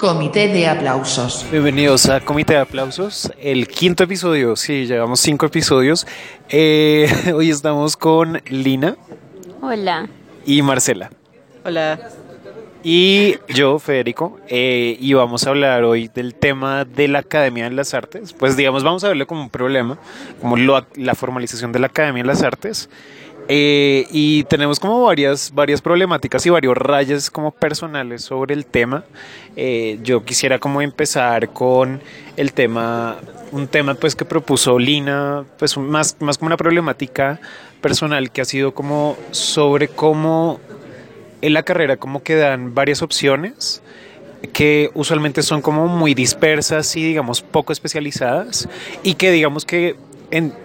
Comité de aplausos. Bienvenidos a Comité de Aplausos, el quinto episodio, sí, llevamos cinco episodios. Eh, hoy estamos con Lina Hola. y Marcela. Hola. Y yo, Federico, eh, y vamos a hablar hoy del tema de la Academia de las Artes. Pues digamos, vamos a verlo como un problema, como lo- la formalización de la Academia de las Artes. Eh, y tenemos como varias, varias problemáticas y varios rayas como personales sobre el tema. Eh, yo quisiera como empezar con el tema, un tema pues que propuso Lina, pues más, más como una problemática personal que ha sido como sobre cómo en la carrera como que dan varias opciones que usualmente son como muy dispersas y digamos poco especializadas y que digamos que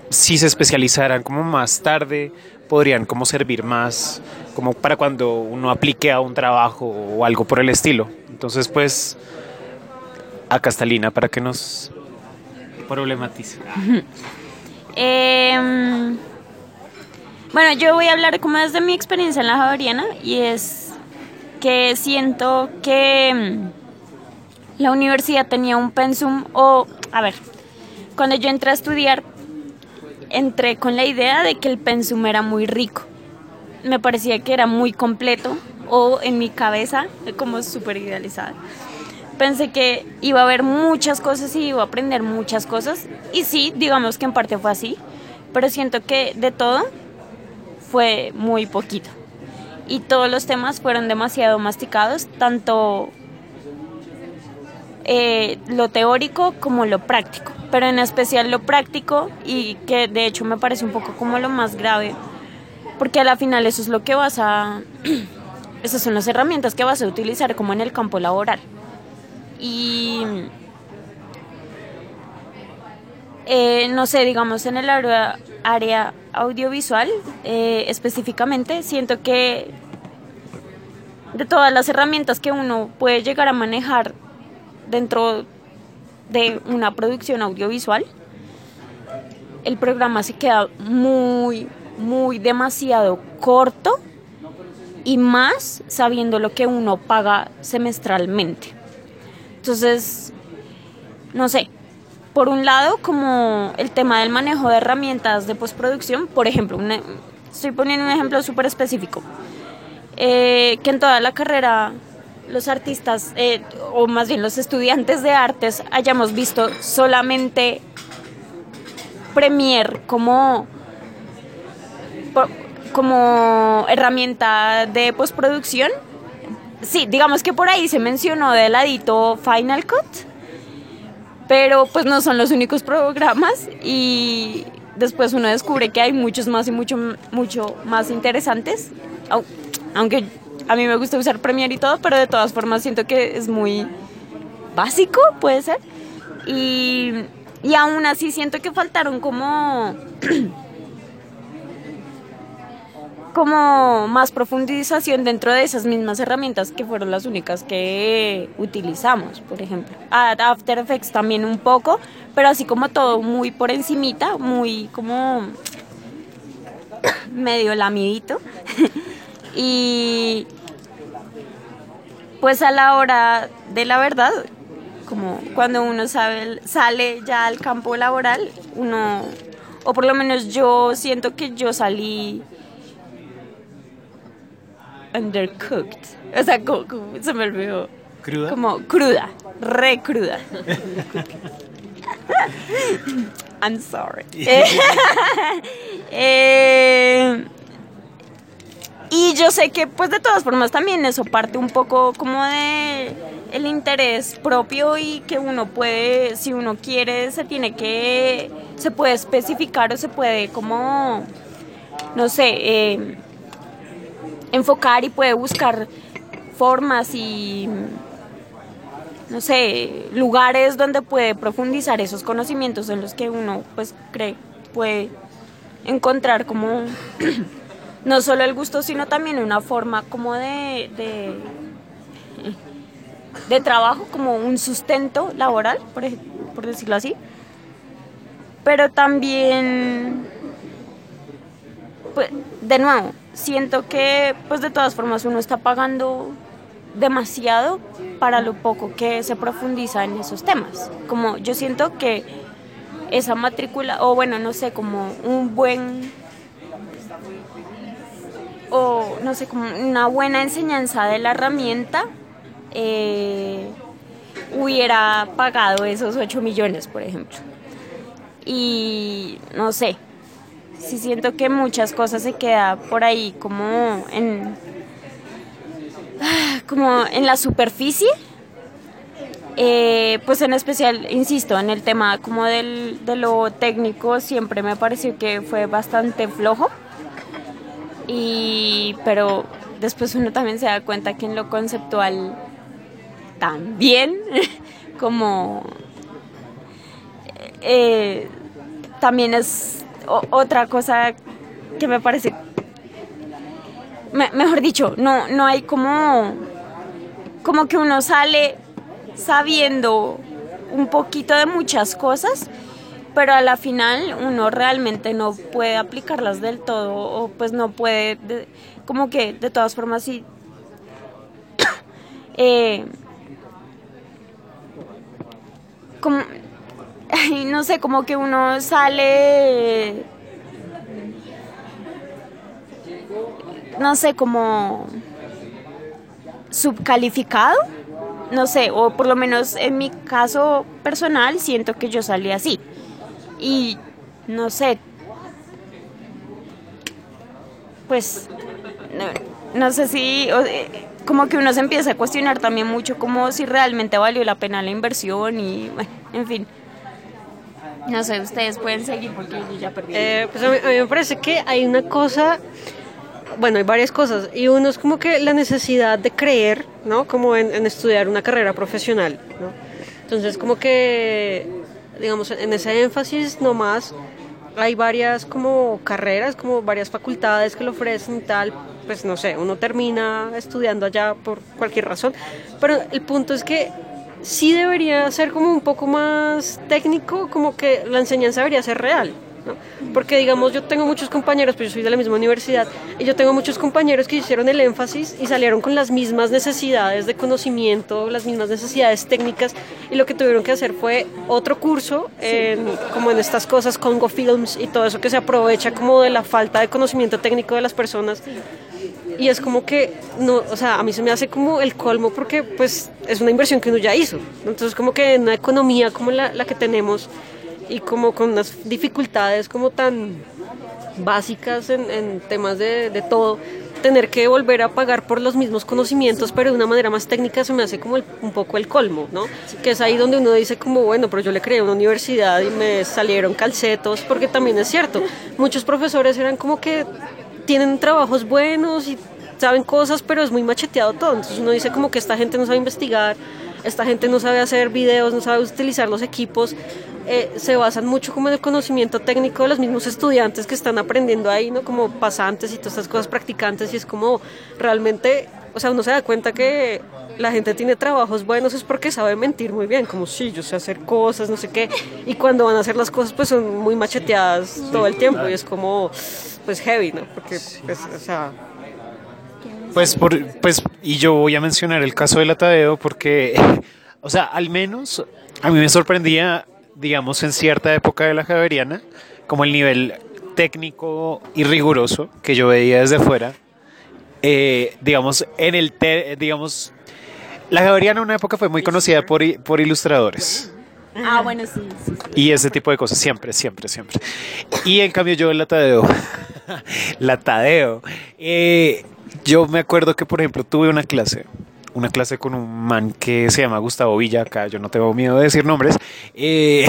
si se especializaran como más tarde podrían como servir más como para cuando uno aplique a un trabajo o algo por el estilo. Entonces pues acá está Lina para que nos problematice. Em, bueno, yo voy a hablar como desde mi experiencia en la Javeriana y es que siento que mm, la universidad tenía un pensum o, a ver, cuando yo entré a estudiar, entré con la idea de que el pensum era muy rico. Me parecía que era muy completo o en mi cabeza, como súper idealizada. Pensé que iba a haber muchas cosas y iba a aprender muchas cosas. Y sí, digamos que en parte fue así. Pero siento que de todo fue muy poquito. Y todos los temas fueron demasiado masticados, tanto eh, lo teórico como lo práctico. Pero en especial lo práctico y que de hecho me parece un poco como lo más grave. Porque a la final eso es lo que vas a... Esas son las herramientas que vas a utilizar como en el campo laboral. Y eh, no sé, digamos en el área, audiovisual eh, específicamente, siento que de todas las herramientas que uno puede llegar a manejar dentro de una producción audiovisual, el programa se queda muy, muy demasiado corto y más sabiendo lo que uno paga semestralmente. Entonces, no sé, por un lado, como el tema del manejo de herramientas de postproducción, por ejemplo, una- estoy poniendo un ejemplo súper específico, eh, que en toda la carrera los artistas, eh, o más bien los estudiantes de artes, hayamos visto solamente Premiere como, como herramienta de postproducción. Sí, digamos que por ahí se mencionó de ladito Final Cut, pero pues no son los únicos programas y después uno descubre que hay muchos más y mucho, mucho más interesantes, au- aunque a mí me gusta usar Premiere y todo, pero de todas formas siento que es muy básico, puede ser, y, y aún así siento que faltaron como... como más profundización dentro de esas mismas herramientas que fueron las únicas que utilizamos, por ejemplo. After Effects también un poco, pero así como todo muy por encimita, muy como medio lamidito. y pues a la hora de la verdad, como cuando uno sabe, sale ya al campo laboral, uno, o por lo menos yo siento que yo salí undercooked. O sea, como, como- se me olvidó. ¿Cruda? Como cruda, re cruda. I'm sorry. Eh, y yo sé que pues de todas formas también eso parte un poco como de el interés propio y que uno puede, si uno quiere, se tiene que, se puede especificar o se puede como, no sé, eh, enfocar y puede buscar formas y no sé, lugares donde puede profundizar esos conocimientos en los que uno pues cree puede encontrar como no solo el gusto, sino también una forma como de, de, trabajo, como un sustento laboral, por, por decirlo así. Pero también, pues, de nuevo, siento que pues de todas formas uno está pagando demasiado para lo poco que se profundiza en esos temas. Como yo siento que esa matrícula, o bueno, no sé, como un buen, o no sé, como una buena enseñanza de la herramienta, eh, hubiera pagado esos 8 millones, por ejemplo. Y no sé, sí siento que muchas cosas se queda por ahí como en como en la superficie eh, pues en especial insisto en el tema como del, de lo técnico siempre me pareció que fue bastante flojo y pero después uno también se da cuenta que en lo conceptual también como eh, también es otra cosa que me parece, mejor dicho, no, no hay como, como que uno sale sabiendo un poquito de muchas cosas, pero a la final uno realmente no puede aplicarlas del todo o pues no puede, como que de todas formas sí. Eh, como, no sé, como que uno sale, no sé, como subcalificado, no sé, o por lo menos en mi caso personal siento que yo salí así. Y no sé, pues no, sé si eh, como que uno se empieza a cuestionar también mucho como si realmente valió la pena la inversión y bueno, en fin. No sé, ustedes pueden seguir porque yo ya perdí. Eh, pues a mí, me parece que hay una cosa, bueno, hay varias cosas, y uno es como que la necesidad de creer, ¿no? Como en, estudiar una carrera profesional, ¿no? Entonces, como que, digamos, en ese énfasis nomás hay varias como carreras, como varias facultades que lo ofrecen y tal, pues no sé, uno termina estudiando allá por cualquier razón, pero el punto es que sí debería ser como un poco más técnico, como que la enseñanza debería ser real. ¿No? Porque digamos, yo tengo muchos compañeros, pues yo soy de la misma universidad, y yo tengo muchos compañeros que hicieron el énfasis y salieron con las mismas necesidades de conocimiento, las mismas necesidades técnicas, y lo que tuvieron que hacer fue otro curso, en, como en estas cosas, Congo Films y todo eso que se aprovecha como de la falta de conocimiento técnico de las personas y es como que no, o sea, a mí se me hace como el colmo porque pues es una inversión que uno ya hizo. Entonces como que en una economía como la, la que tenemos y como con unas dificultades como tan básicas en, en temas de, de, todo, tener que volver a pagar por los mismos conocimientos, pero de una manera más técnica, se me hace como un poco el colmo, ¿no? Que es ahí donde uno dice como, bueno, pero yo le creé una universidad y me salieron calcetos, porque también es cierto, muchos profesores eran como que tienen trabajos buenos y saben cosas, pero es muy macheteado todo. Entonces uno dice como que esta gente no sabe investigar, esta gente no sabe hacer videos, no sabe utilizar los equipos. Eh, se basan mucho como en el conocimiento técnico de los mismos estudiantes que están aprendiendo ahí, ¿no? Como pasantes y todas estas cosas practicantes y es como realmente, o sea, uno se da cuenta que la gente tiene trabajos buenos es porque sabe mentir muy bien, como sí, yo sé hacer cosas, no sé qué, y cuando van a hacer las cosas pues son muy macheteadas todo el tiempo y es como pues heavy, ¿no? Porque pues, o sea... Pues, por, pues, y yo voy a mencionar el caso de la Tadeo porque, o sea, al menos a mí me sorprendía, digamos, en cierta época de la Javeriana, como el nivel técnico y riguroso que yo veía desde fuera. Eh, digamos, en el, digamos, la Javeriana en una época fue muy conocida por, por ilustradores. Ah, bueno, sí, Y ese tipo de cosas, siempre, siempre, siempre. Y en cambio yo la Tadeo, la Tadeo, eh, yo me acuerdo que, por ejemplo, tuve una clase, una clase con un man que se llama Gustavo Villa, acá yo no tengo miedo de decir nombres. Eh,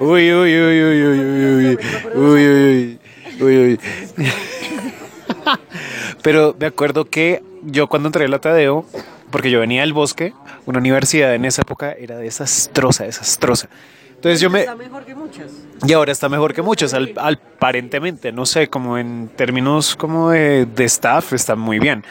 uy, uy, uy, uy, uy, uy, uy, uy, uy, uy. Pero me acuerdo que yo cuando entré a la Tadeo, porque yo venía del bosque, una universidad en esa época era desastrosa, desastrosa. Entonces yo me... Está mejor que muchas. Y ahora está mejor que muchas, al, aparentemente, no sé, como en términos como de, de staff está muy bien.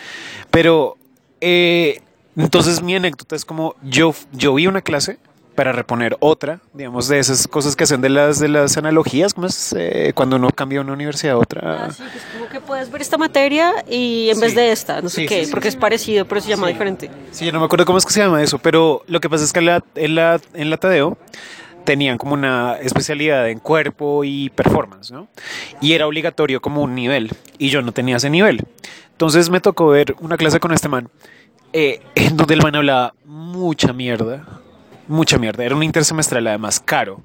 Pero eh, entonces mi anécdota es como yo, yo vi una clase para reponer otra, digamos, de esas cosas que hacen de las, de las analogías, como es eh, cuando uno cambia una universidad a otra. Ah, sí, que es como que puedes ver esta materia y en vez Sí. de esta, no sé Sí, qué, sí, porque es parecido, pero se llama diferente. Sí, yo no me acuerdo cómo es que se llama eso, pero lo que pasa es que en la, en la, en la Tadeo tenían como una especialidad en cuerpo y performance, ¿no? Y era obligatorio como un nivel, y yo no tenía ese nivel. Entonces me tocó ver una clase con este man, eh, en donde el man hablaba mucha mierda, mucha mierda. Era un intersemestral además caro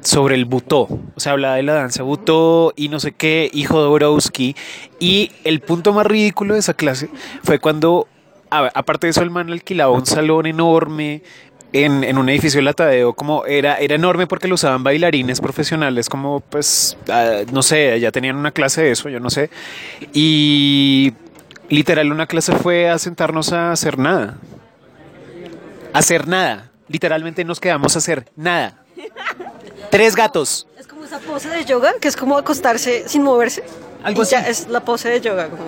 sobre el butó. O sea, hablaba de la danza butó y no sé qué, y Jodorowsky. Y el punto más ridículo de esa clase fue cuando, aparte de eso, el man alquilaba un salón enorme en, en un edificio de la Tadeo, como era, era enorme porque lo usaban bailarines profesionales, como pues, ah, no sé, ya tenían una clase de eso, yo no sé. Y literal, una clase fue a sentarnos a hacer nada. Hacer nada. Literalmente nos quedamos a hacer nada. Tres gatos. Es como esa pose de yoga, que es como acostarse sin moverse. Algo Y ya es la pose de yoga. Como,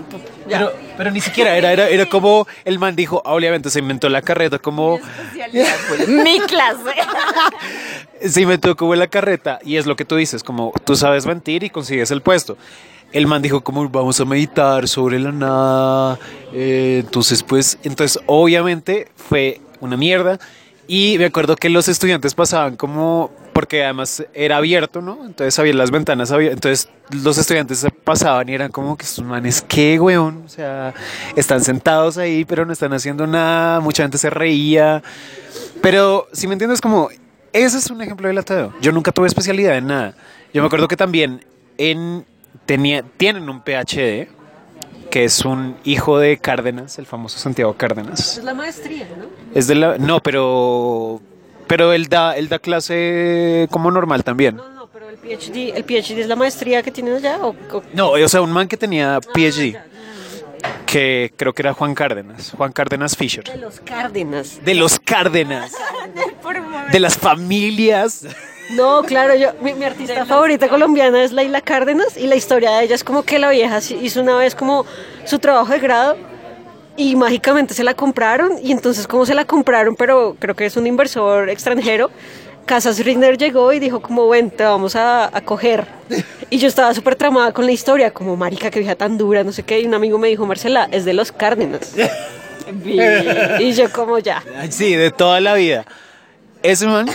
ya. Pero, pero ni siquiera era, era, era como el man dijo, ah, obviamente se inventó la carreta como Mi clase. se inventó como la carreta y es lo que tú dices, como tú sabes mentir y consigues el puesto. El man dijo como vamos a meditar sobre la nada, eh, entonces pues, entonces obviamente fue una mierda y me acuerdo que los estudiantes pasaban como, porque además era abierto, ¿no? Entonces había las ventanas abiertas, entonces los estudiantes pasaban y eran como que estos manes, ¿qué, weón? O sea, están sentados ahí pero no están haciendo nada, mucha gente se reía, pero si me entiendes como, ese es un ejemplo del ateo. Yo nunca tuve especialidad en nada. Yo me acuerdo que también en, tenía, tienen un PhD, que es un hijo de Cárdenas, el famoso Santiago Cárdenas. Es la maestría, ¿no? Es de la, no, pero, pero él da, él da clase como normal también. No, no, pero el PhD, el PhD es la maestría que tienen allá. O, o- No, o sea, un man que tenía PhD, ya, que creo que era Juan Cárdenas, Juan Cárdenas Fisher. de los Cárdenas. De los Cárdenas, de las familias. No, claro, yo, mi, mi artista favorita colombiana es Laila Cárdenas y la historia de ella es como que la vieja hizo una vez como su trabajo de grado y mágicamente se la compraron y entonces como se la compraron, pero creo que es un inversor extranjero, Casas Rinder llegó y dijo como, ven, te vamos a, a coger. Y yo estaba súper tramada con la historia, como, marica, que vieja tan dura, no sé qué, y un amigo me dijo, Marcela, es de los Cárdenas. y yo como ya. Sí, de toda la vida. Ese man,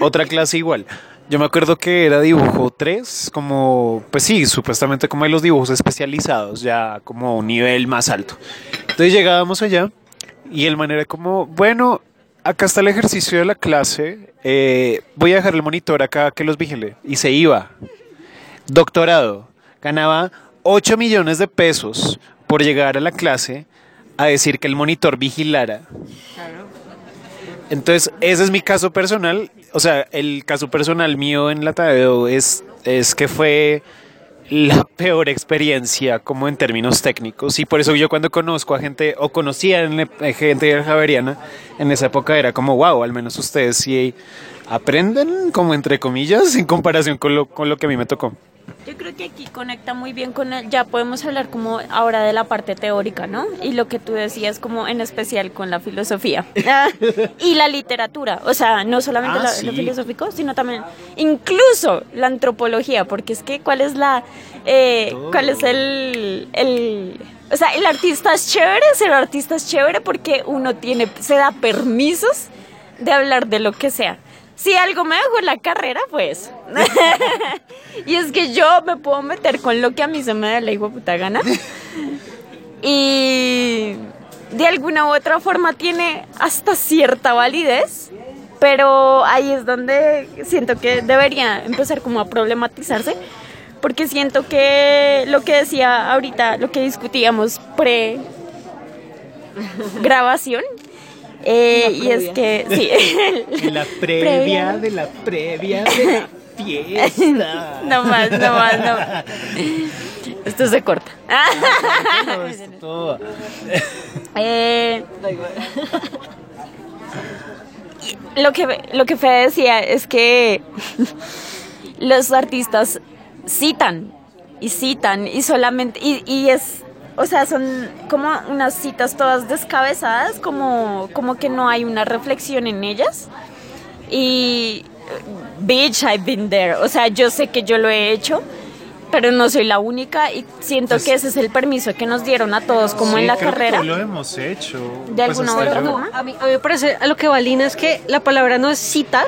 otra clase igual. Yo me acuerdo que era dibujo 3, como, pues sí, supuestamente como hay los dibujos especializados, ya como un nivel más alto. Entonces llegábamos allá y el man era como, bueno, acá está el ejercicio de la clase, eh, voy a dejar el monitor acá que los vigile. Y se iba. Doctorado. Ganaba 8 millones de pesos por llegar a la clase a decir que el monitor vigilara. Entonces, ese es mi caso personal. O sea, el caso personal mío en la Tadeo es, es que fue la peor experiencia como en términos técnicos. Y por eso yo cuando conozco a gente, o conocía la- gente javeriana, en esa época era como, wow, al menos ustedes sí aprenden, como entre comillas, en comparación con lo, con lo que a mí me tocó. Yo creo que aquí conecta muy bien con, el- ya podemos hablar como ahora de la parte teórica, ¿no? Y lo que tú decías como en especial con la filosofía y la literatura, o sea, no solamente Ah, la- sí. lo filosófico, sino también incluso la antropología, porque es que cuál es la, eh, cuál es el, el, o sea, el artista es chévere, ser artista es chévere porque uno tiene, se da permisos de hablar de lo que sea. Si algo me dejó la carrera, pues. y es que yo me puedo meter con lo que a mí se me da la puta gana. Y de alguna u otra forma tiene hasta cierta validez. Pero ahí es donde siento que debería empezar como a problematizarse. Porque siento que lo que decía ahorita, lo que discutíamos pre grabación, eh, y es que sí, La previa de la previa de la fiesta. no más, no más, no más. Esto se corta. Eh, y lo que lo que Fede decía es que los artistas citan y citan y solamente y, y es o sea son como unas citas todas descabezadas como como que no hay una reflexión en ellas Y, bitch, I've been there. O sea, yo sé que yo lo he hecho, pero no soy la única y siento Pues- que ese es el permiso que nos dieron a todos como Sí, en la creo que carrera. todos lo hemos hecho. De Pues alguna otra forma. A mí, a mí me parece, a lo que va Lina es que la palabra no es citar,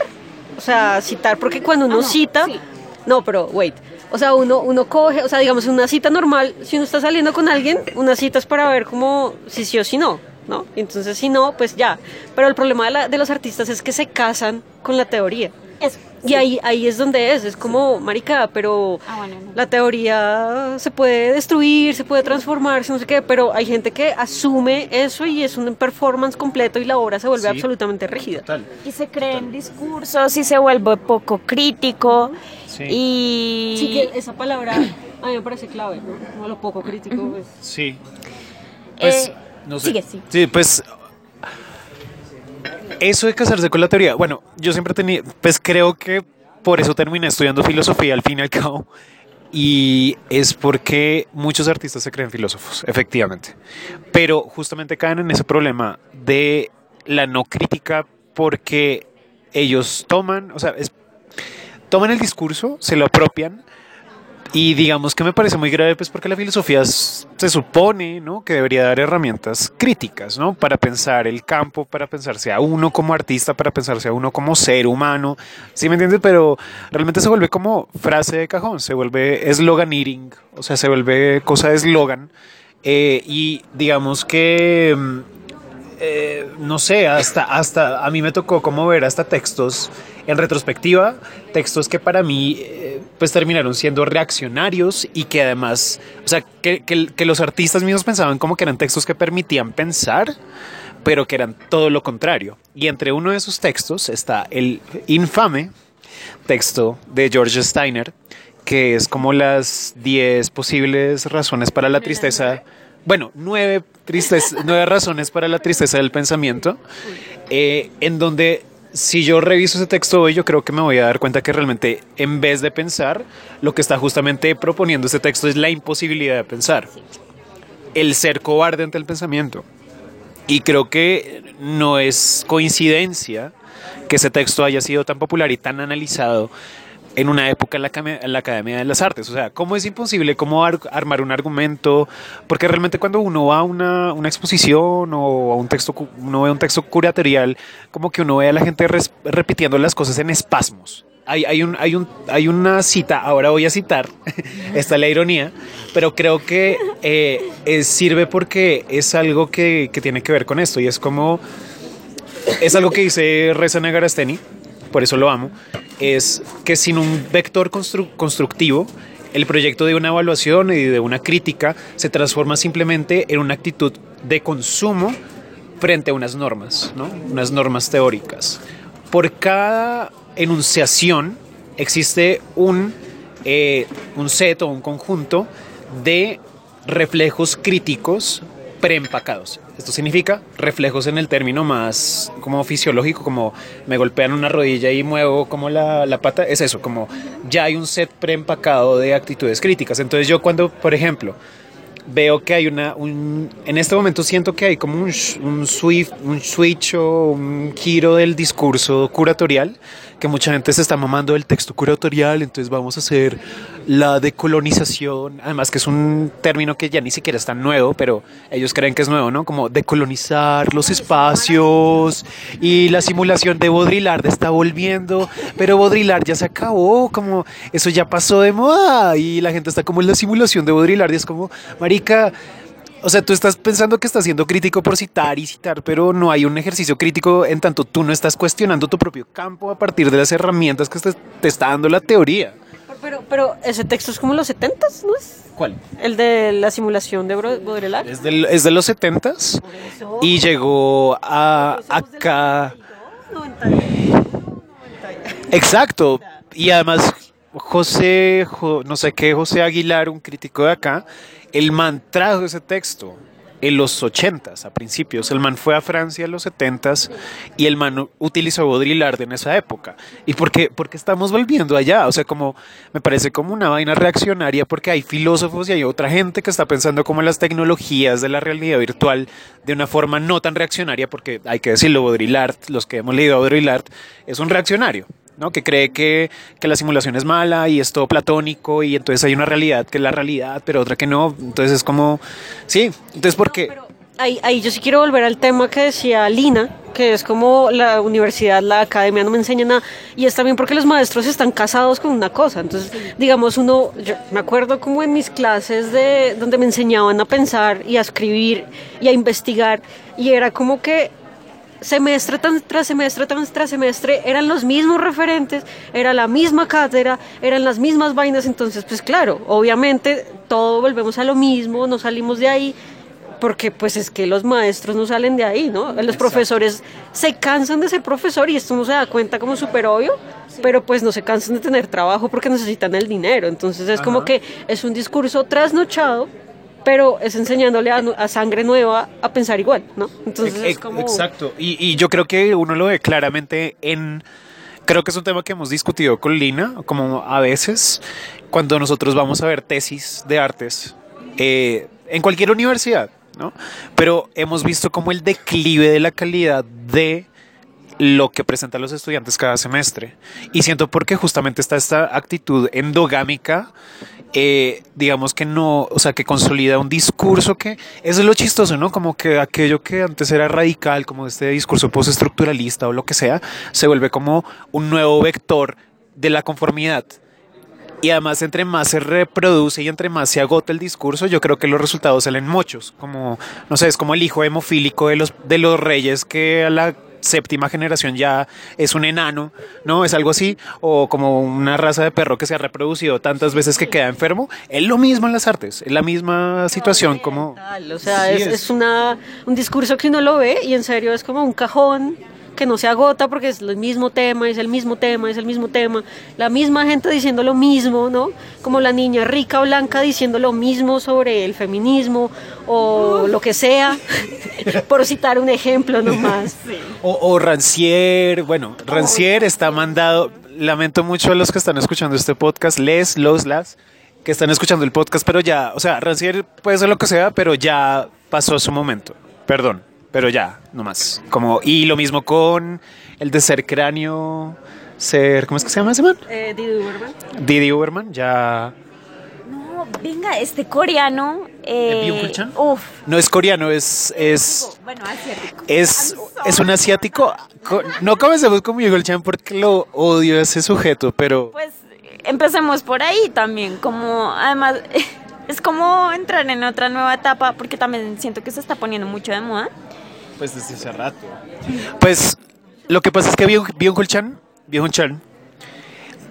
o sea, citar, porque cuando uno Ah, no, cita, sí. no, pero wait, o sea, uno, uno coge, o sea, digamos, una cita normal, si uno está saliendo con alguien, una cita es para ver como si sí o si no, ¿no? Entonces, si no, pues ya. Pero el problema de, la- de los artistas es que se casan con la teoría. Eso, Y sí. ahí, ahí es donde es, es como, marica, pero Ah, bueno, no. la teoría se puede destruir, se puede transformar, no sé qué, pero hay gente que asume eso y es un performance completo y la obra se vuelve Sí. absolutamente rígida. Total. Y se creen discursos y se vuelve poco crítico. Sí. Y Sí que esa palabra a mí me parece clave, ¿no? Como lo poco crítico es. Sí. Pues, Eh, no sé. sigue, sí. Sí, pues. Eso de casarse con la teoría. Bueno, yo siempre tenía. Pues creo que por eso terminé estudiando filosofía al fin y al cabo. Y es porque muchos artistas se creen filósofos, efectivamente. Pero justamente caen en ese problema de la no crítica porque ellos toman, o sea, es- toman el discurso, se lo apropian y digamos que me parece muy grave, pues porque la filosofía se supone, ¿no? Que debería dar herramientas críticas, ¿no? Para pensar el campo, para pensarse a uno como artista, para pensarse a uno como ser humano, ¿sí me entiendes? Pero realmente se vuelve como frase de cajón, se vuelve eslogan eating, o sea, se vuelve cosa de eslogan. eh, y digamos que mm, eh, no sé, hasta, hasta a mí me tocó como ver hasta textos en retrospectiva, textos que para mí eh, pues terminaron siendo reaccionarios y que además, o sea, que, que- que los artistas mismos pensaban como que eran textos que permitían pensar, pero que eran todo lo contrario. Y entre uno de esos textos está el infame texto de George Steiner, que es como las 10 posibles razones para la tristeza. Bueno, nueve, tristes, nueve razones para la tristeza del pensamiento, eh, en donde si yo reviso ese texto hoy, yo creo que me voy a dar cuenta que realmente en vez de pensar, lo que está justamente proponiendo ese texto es la imposibilidad de pensar, el ser cobarde ante el pensamiento. Y creo que no es coincidencia que ese texto haya sido tan popular y tan analizado en una época en la, en la Academia de las Artes. O sea, ¿cómo es imposible cómo ar- armar un argumento? Porque realmente cuando uno va a una, una exposición o a un texto, uno ve un texto curatorial, como que uno ve a la gente repitiendo las cosas en espasmos. Hay, hay, un, hay, un, hay una cita, ahora voy a citar, esta es la ironía, pero creo que eh, eh, sirve porque es algo que, que tiene que ver con esto y es como es algo que dice Reza Negarasteni, por eso lo amo, es que sin un vector constru- constructivo, el proyecto de una evaluación y de una crítica se transforma simplemente en una actitud de consumo frente a unas normas, ¿no? unas normas teóricas. Por cada enunciación existe un, eh, un set o un conjunto de reflejos críticos preempacados. Esto significa reflejos en el término más como fisiológico, como me golpean una rodilla y muevo como la, la pata, es eso, como ya hay un set preempacado de actitudes críticas. Entonces yo cuando, por ejemplo, veo que hay una, un, en este momento siento que hay como un, un, swift, un switch o un giro del discurso curatorial, que mucha gente se está mamando del texto curatorial, entonces vamos a hacer la decolonización, además que es un término que ya ni siquiera es tan nuevo, pero ellos creen que es nuevo, ¿no? Como decolonizar los espacios y la simulación de Baudrillard está volviendo, pero Baudrillard ya se acabó, como eso ya pasó de moda y la gente está como en la simulación de Baudrillard y es como, marica, o sea, tú estás pensando que estás siendo crítico por citar y citar, pero no hay un ejercicio crítico en tanto tú no estás cuestionando tu propio campo a partir de las herramientas que te, está dando la teoría. Pero, pero ese texto es como los 70 ¿no es? ¿Cuál? El de la simulación de Baudrillard. Es, del- es de los 70s y llegó a acá. Exacto. Y además, José, Jo- no sé qué, José Aguilar, un crítico de acá, el man trajo ese texto en los 80s, a principios. El man fue a Francia en los 70s y el man utilizó Baudrillard en esa época. ¿Y por qué? Porque estamos volviendo allá. O sea, como me parece como una vaina reaccionaria porque hay filósofos y hay otra gente que está pensando como en las tecnologías de la realidad virtual de una forma no tan reaccionaria porque hay que decirlo, Baudrillard, los que hemos leído Baudrillard, es un reaccionario. Que cree que, que, la simulación es mala y es todo platónico y entonces hay una realidad que es la realidad, pero otra que no. Entonces es como, sí, entonces porque... No, ahí, ahí yo sí quiero volver al tema que decía Lina, que es como la universidad, la academia no me enseña nada, y es también porque los maestros están casados con una cosa. Entonces, digamos, uno, yo me acuerdo como en mis clases de donde me enseñaban a pensar y a escribir y a investigar, y era como que semestre tras semestre tras semestre eran los mismos referentes, era la misma cátedra, eran las mismas vainas, entonces pues claro, obviamente todo volvemos a lo mismo, no salimos de ahí, porque pues es que los maestros no salen de ahí, ¿no? Los Exacto. profesores se cansan de ser profesor y esto no se da cuenta como súper obvio, sí. pero pues no se cansan de tener trabajo porque necesitan el dinero, entonces es Ajá. como que es un discurso trasnochado pero es enseñándole a, a, sangre nueva a pensar igual, ¿no? Entonces es como... Exacto, y, y, yo creo que uno lo ve claramente en... Creo que es un tema que hemos discutido con Lina, como a veces, cuando nosotros vamos a ver tesis de artes eh, en cualquier universidad, ¿no? Pero hemos visto como el declive de la calidad de lo que presentan los estudiantes cada semestre. Y siento porque justamente está esta actitud endogámica eh, digamos que no, o sea, que consolida un discurso que, eso es lo chistoso, ¿no? Como que aquello que antes era radical, como este discurso postestructuralista o lo que sea, se vuelve como un nuevo vector de la conformidad. Y además, entre más se reproduce y entre más se agota el discurso, yo creo que los resultados salen muchos. Como, no sé, es como el hijo hemofílico de los, de los reyes que a la séptima generación ya es un enano, ¿no? Es algo así, o como una raza de perro que se ha reproducido tantas veces que queda enfermo. Es lo mismo en las artes, es la misma situación como... O sea, sí es, es, una, un discurso que uno lo ve y en serio es como un cajón que no se agota porque es el mismo tema, es el mismo tema, es el mismo tema, la misma gente diciendo lo mismo, ¿no? Como la niña rica o blanca diciendo lo mismo sobre el feminismo o lo que sea, por citar un ejemplo nomás. Sí. O, o Rancière, bueno, Rancière está mandado, lamento mucho a los que están escuchando este podcast, les, los, las, que están escuchando el podcast, pero ya, o sea, Rancière puede ser lo que sea, pero ya pasó su momento, perdón pero ya, no más. Como, y lo mismo con el de ser cráneo, ser, ¿cómo es que se llama ese man? Eh, Didi Uberman. Didi Uberman, ya. No, venga, este coreano. Eh, uf. No es coreano, es. es bueno, asiático. Es, es un asiático. No comencemos con Miguel Chan porque lo odio a ese sujeto, pero. Pues empecemos por ahí también, como además. Es como entrar en otra nueva etapa, porque también siento que se está poniendo mucho de moda. Pues desde hace rato. Pues lo que pasa es que Byung-Chul Chan,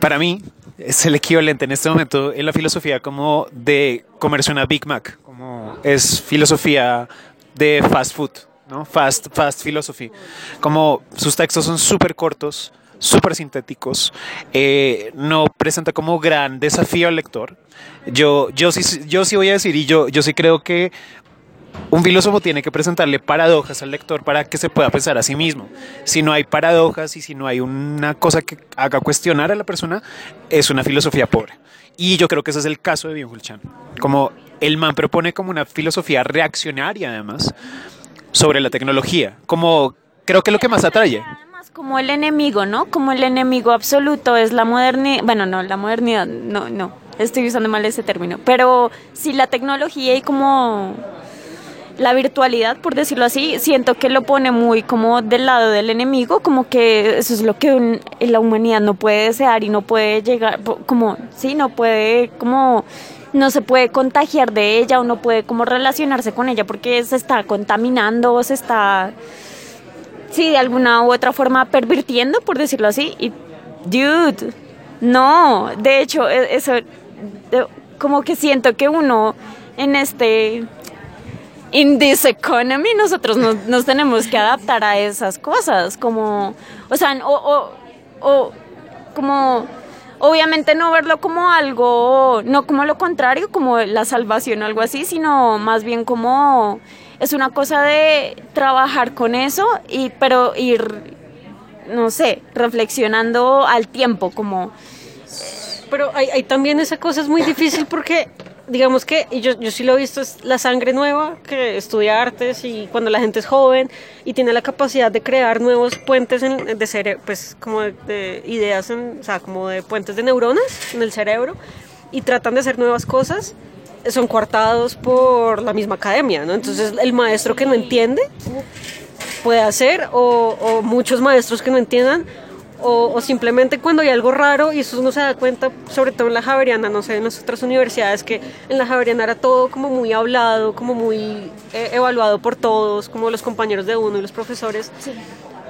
para mí es el equivalente en este momento en la filosofía como de comerse una Big Mac, como es filosofía de fast food, ¿no? Fast, fast philosophy. Como sus textos son súper cortos, súper sintéticos, eh, no presenta como gran desafío al lector. Yo, yo, sí, yo sí voy a decir, y yo, yo sí creo que un filósofo tiene que presentarle paradojas al lector para que se pueda pensar a sí mismo. Si no hay paradojas y si no hay una cosa que haga cuestionar a la persona, es una filosofía pobre. Y yo creo que ese es el caso de Byung-Chul Chan. Como el man propone como una filosofía reaccionaria además sobre la tecnología. Como creo que es lo que más atrae como el enemigo, ¿no? Como el enemigo absoluto es la modernidad, bueno, no, la modernidad, no, no, estoy usando mal ese término, pero sí la tecnología y como la virtualidad, por decirlo así, siento que lo pone muy como del lado del enemigo, como que eso es lo que la humanidad no puede desear y no puede llegar, como, sí, no puede, como, no se puede contagiar de ella o no puede como relacionarse con ella porque se está contaminando, se está sí, de alguna u otra forma pervirtiendo, por decirlo así. Y, dude, no, de hecho, e, eso, como que siento que uno en este, in this economy, nosotros nos, nos tenemos que adaptar a esas cosas, como, o sea, o, o, o como obviamente no verlo como algo, no como lo contrario, como la salvación o algo así, sino más bien como es una cosa de trabajar con eso, y, pero ir, no sé, reflexionando al tiempo, como... Pero hay, hay también esa cosa es muy difícil porque digamos que, yo, yo sí lo he visto, es la sangre nueva que estudia artes y cuando la gente es joven y tiene la capacidad de crear nuevos puentes en, de cerebro, pues como de, de ideas, en, o sea, como de puentes de neuronas en el cerebro y tratan de hacer nuevas cosas, son coartados por la misma academia, ¿no? Entonces el maestro que no entiende puede hacer o, o muchos maestros que no entiendan o, o, simplemente cuando hay algo raro y eso uno se da cuenta, sobre todo en la Javeriana, no sé, en las otras universidades, que en la Javeriana era todo como muy hablado, como muy eh, evaluado por todos, como los compañeros de uno y los profesores. Sí.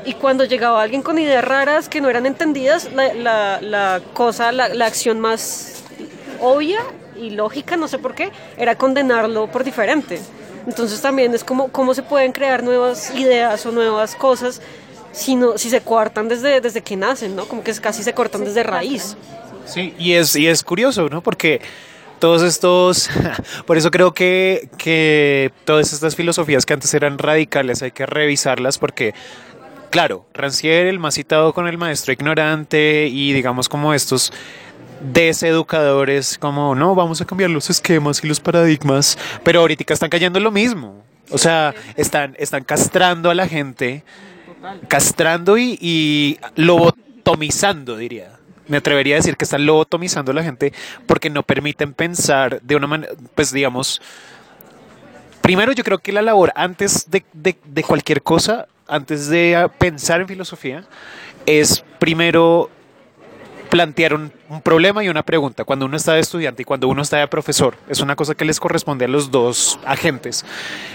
Y cuando llegaba alguien con ideas raras que no eran entendidas, la, la, la cosa, la, la acción más obvia y lógica, no sé por qué, era condenarlo por diferente. Entonces también es como cómo se pueden crear nuevas ideas o nuevas cosas si, no, si se cortan desde, desde que nacen, ¿no? Como que casi se cortan desde raíz. Sí, y es, y es curioso, ¿no? Porque todos estos, por eso creo que, que todas estas filosofías que antes eran radicales hay que revisarlas porque, claro, Rancière, el más citado con el maestro ignorante y digamos como estos deseducadores, como, no, vamos a cambiar los esquemas y los paradigmas, pero ahorita están cayendo en lo mismo. O sea, están, están castrando a la gente castrando y, lobotomizando, diría. Me atrevería a decir que están lobotomizando a la gente porque no permiten pensar de una manera, pues digamos, primero yo creo que la labor antes de, de cualquier cosa, antes de pensar en filosofía, es primero plantear un, problema y una pregunta. Cuando uno está de estudiante y cuando uno está de profesor, es una cosa que les corresponde a los dos agentes,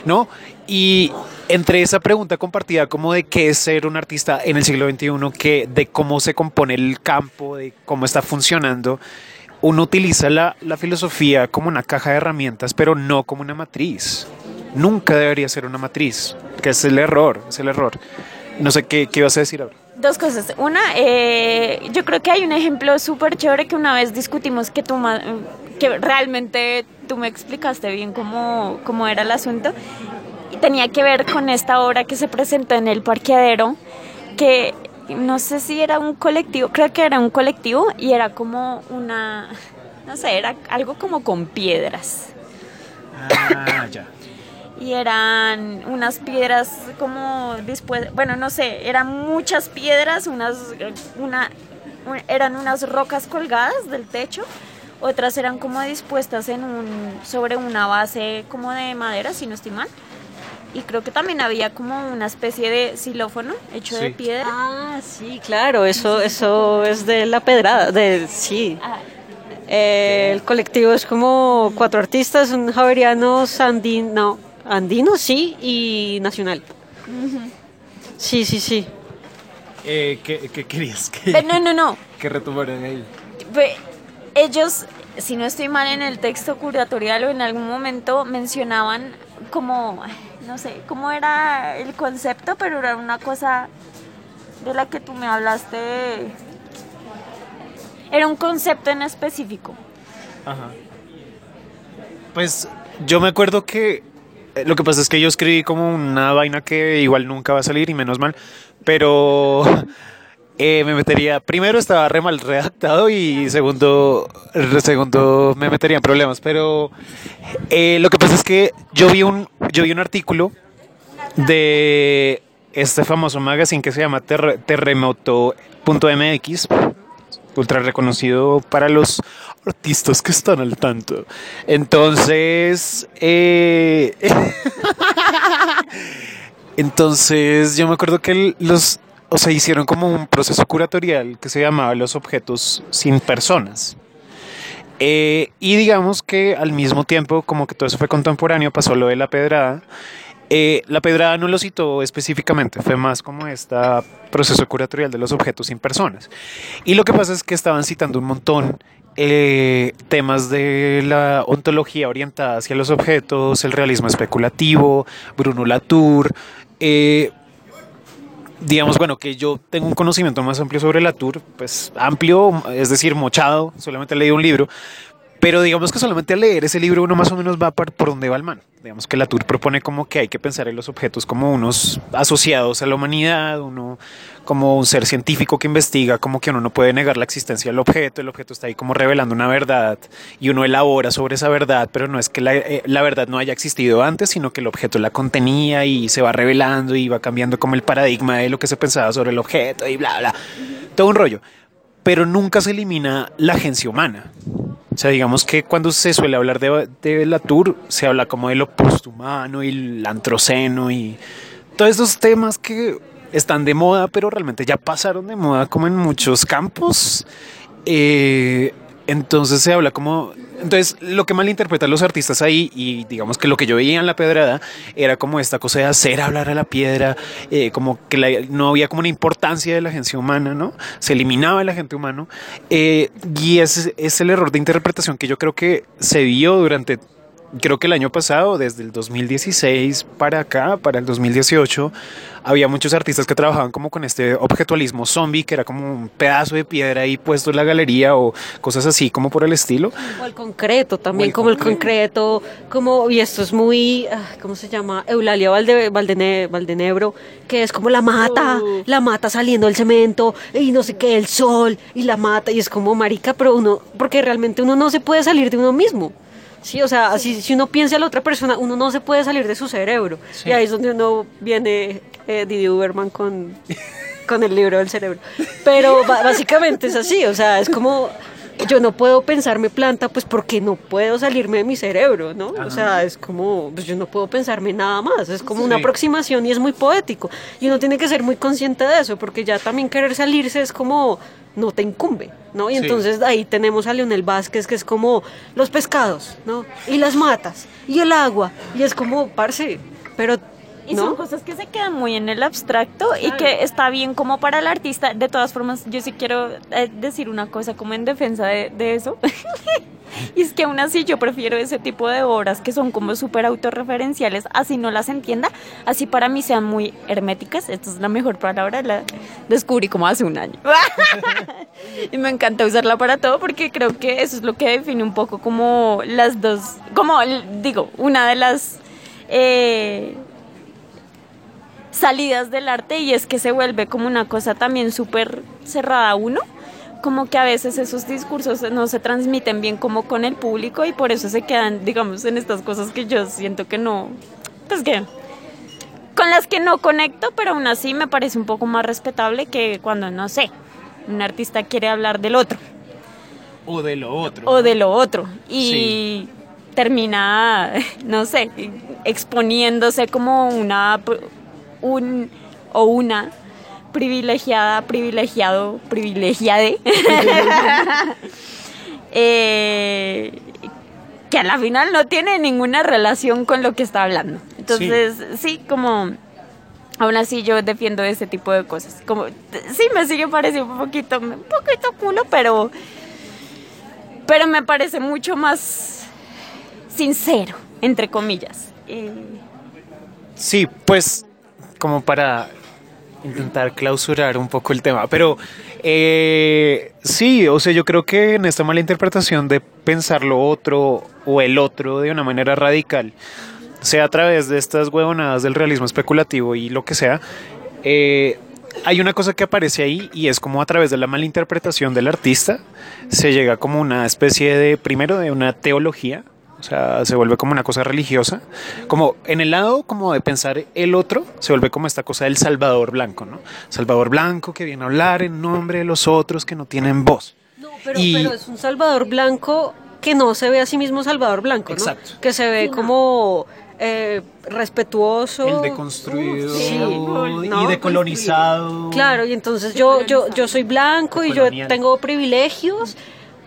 ¿no? Y entre esa pregunta compartida como de qué es ser un artista en el siglo XXI, que, de cómo se compone el campo, de cómo está funcionando, uno utiliza la, la filosofía como una caja de herramientas, pero no como una matriz. Nunca debería ser una matriz, que es el error, es el error. No sé qué, qué ibas a decir ahora. Dos cosas. Una, eh, yo creo que hay un ejemplo súper chévere que una vez discutimos que tú que realmente tú me explicaste bien cómo, cómo era el asunto. Y tenía que ver con esta obra que se presentó en el parqueadero, que no sé si era un colectivo, creo que era un colectivo y era como una, no sé, era algo como con piedras. Ah, ya y eran unas piedras como después, bueno, no sé, eran muchas piedras, unas, una, eran unas rocas colgadas del techo, otras eran como dispuestas en un, sobre una base como de madera, si no estoy mal. Y creo que también había como una especie de xilófono hecho Sí. de piedra. Ah, sí, claro, eso, eso es de la pedrada, de, sí. Ah, Eh, el colectivo es como cuatro artistas, un javeriano, sandino, no, andino, sí, y nacional. Sí, sí, sí. Eh, ¿qué, ¿Qué querías que, pero no, no, no. que retomaran ahí? Pe- ellos, si no estoy mal en el texto curatorial o en algún momento mencionaban como, no sé, cómo era el concepto, pero era una cosa de la que tú me hablaste. Era un concepto en específico. Ajá. Pues yo me acuerdo que lo que pasa es que yo escribí como una vaina que igual nunca va a salir y menos mal, pero eh, me metería, primero estaba re mal redactado y segundo, segundo me metería en problemas, pero eh, lo que pasa es que yo vi un, yo vi un artículo de este famoso magazine que se llama Terre- Terremoto.mx, ultra reconocido para los artistas que están al tanto. Entonces, eh, entonces yo me acuerdo que los, o sea, hicieron como un proceso curatorial que se llamaba los objetos sin personas. Eh, y digamos que al mismo tiempo, como que todo eso fue contemporáneo, pasó lo de la pedrada. Eh, la pedrada no lo citó específicamente, fue más como este proceso curatorial de los objetos sin personas. Y lo que pasa es que estaban citando un montón eh, temas de la ontología orientada hacia los objetos, el realismo especulativo, Bruno Latour. eh, digamos, bueno, que yo tengo un conocimiento más amplio sobre Latour, pues amplio, es decir, mochado, solamente leído un libro, pero digamos que solamente al leer ese libro uno más o menos va por donde va el man. Digamos que la Tour propone como que hay que pensar en los objetos como unos asociados a la humanidad, uno como un ser científico que investiga, como que uno no puede negar la existencia del objeto, el objeto está ahí como revelando una verdad y uno elabora sobre esa verdad, pero no es que la, eh, la verdad no haya existido antes, sino que el objeto la contenía y se va revelando y va cambiando como el paradigma de lo que se pensaba sobre el objeto y bla, bla. Todo un rollo. Pero nunca se elimina la agencia humana. O sea, digamos que cuando se suele hablar de, la Tour, se habla como de lo posthumano y el antroceno y todos esos temas que están de moda, pero realmente ya pasaron de moda como en muchos campos. Eh, entonces se habla como... Entonces lo que malinterpretan los artistas ahí y digamos que lo que yo veía en la pedrada era como esta cosa de hacer hablar a la piedra, eh, como que la- no había como una importancia de la agencia humana, ¿no? Se eliminaba el agente humano eh, y ese es el error de interpretación que yo creo que se dio durante creo que el año pasado, desde el 2016 para acá, para el 2018, había muchos artistas que trabajaban como con este objetualismo zombie, que era como un pedazo de piedra ahí puesto en la galería o cosas así como por el estilo. O el concreto también, el como el concreto, como, y esto es muy, ah, ¿cómo se llama? Eulalia Valde, Valdene- Valdenebro, que es como la mata, la mata saliendo del cemento, y no sé qué, el sol, y la mata, y es como marica, pero uno, porque realmente uno no se puede salir de uno mismo. Sí, o sea, así, si uno piensa a la otra persona, uno no se puede salir de su cerebro. Y ahí es donde uno viene eh, Didi Uberman con, con el libro del cerebro. Pero básicamente es así, o sea, es como yo no puedo pensarme planta, pues porque no puedo salirme de mi cerebro, ¿no? O sea, es como, pues yo no puedo pensarme nada más, es como una aproximación y es muy poético. Y uno tiene que ser muy consciente de eso, porque ya también querer salirse es como, no te incumbe, ¿no? Y Sí. entonces ahí tenemos a Leonel Vázquez, que es como los pescados, ¿no? Y las matas, y el agua, y es como, parce, pero... Y ¿no? son cosas que se quedan muy en el abstracto y que está bien como para el artista. De todas formas, yo sí quiero eh, decir una cosa como en defensa de, de eso. y es que aún así yo prefiero ese tipo de obras que son como súper autorreferenciales, así no las entienda, así para mí sean muy herméticas. Esta es la mejor palabra, la descubrí como hace un año. y me encanta usarla para todo porque creo que eso es lo que define un poco como las dos, como digo, una de las... eh, salidas del arte y es que se vuelve como una cosa también súper cerrada uno, como que a veces esos discursos no se transmiten bien como con el público y por eso se quedan, digamos, en estas cosas que yo siento que no, pues que con las que no conecto, pero aún así me parece un poco más respetable que cuando, no sé, un artista quiere hablar del otro O de lo otro. o de lo otro y Sí. termina, no sé, exponiéndose como una un o una privilegiada, privilegiado, privilegiade, eh, que a la final no tiene ninguna relación con lo que está hablando. Entonces, sí, como aún así yo defiendo ese tipo de cosas. Como sí me sigue pareciendo un poquito, un poquito culo, pero pero me parece mucho más sincero, entre comillas. Eh, Sí, pues como para intentar clausurar un poco el tema, pero eh, sí, o sea, yo creo que en esta mala interpretación de pensar lo otro o el otro de una manera radical, sea a través de estas huevonadas del realismo especulativo y lo que sea, eh, hay una cosa que aparece ahí y es como a través de la mala interpretación del artista se llega como una especie de, primero, de una teología, sea, se vuelve como una cosa religiosa, como en el lado como de pensar el otro, se vuelve como esta cosa del Salvador Blanco, ¿no? Salvador Blanco que viene a hablar en nombre de los otros que no tienen voz. No, pero, Y- pero es un Salvador Blanco que no se ve a sí mismo Salvador Blanco, ¿no? Exacto. Que se ve como eh, respetuoso. El deconstruido Sí, y ¿no? decolonizado. Claro, y entonces yo, yo, yo soy blanco y yo tengo privilegios,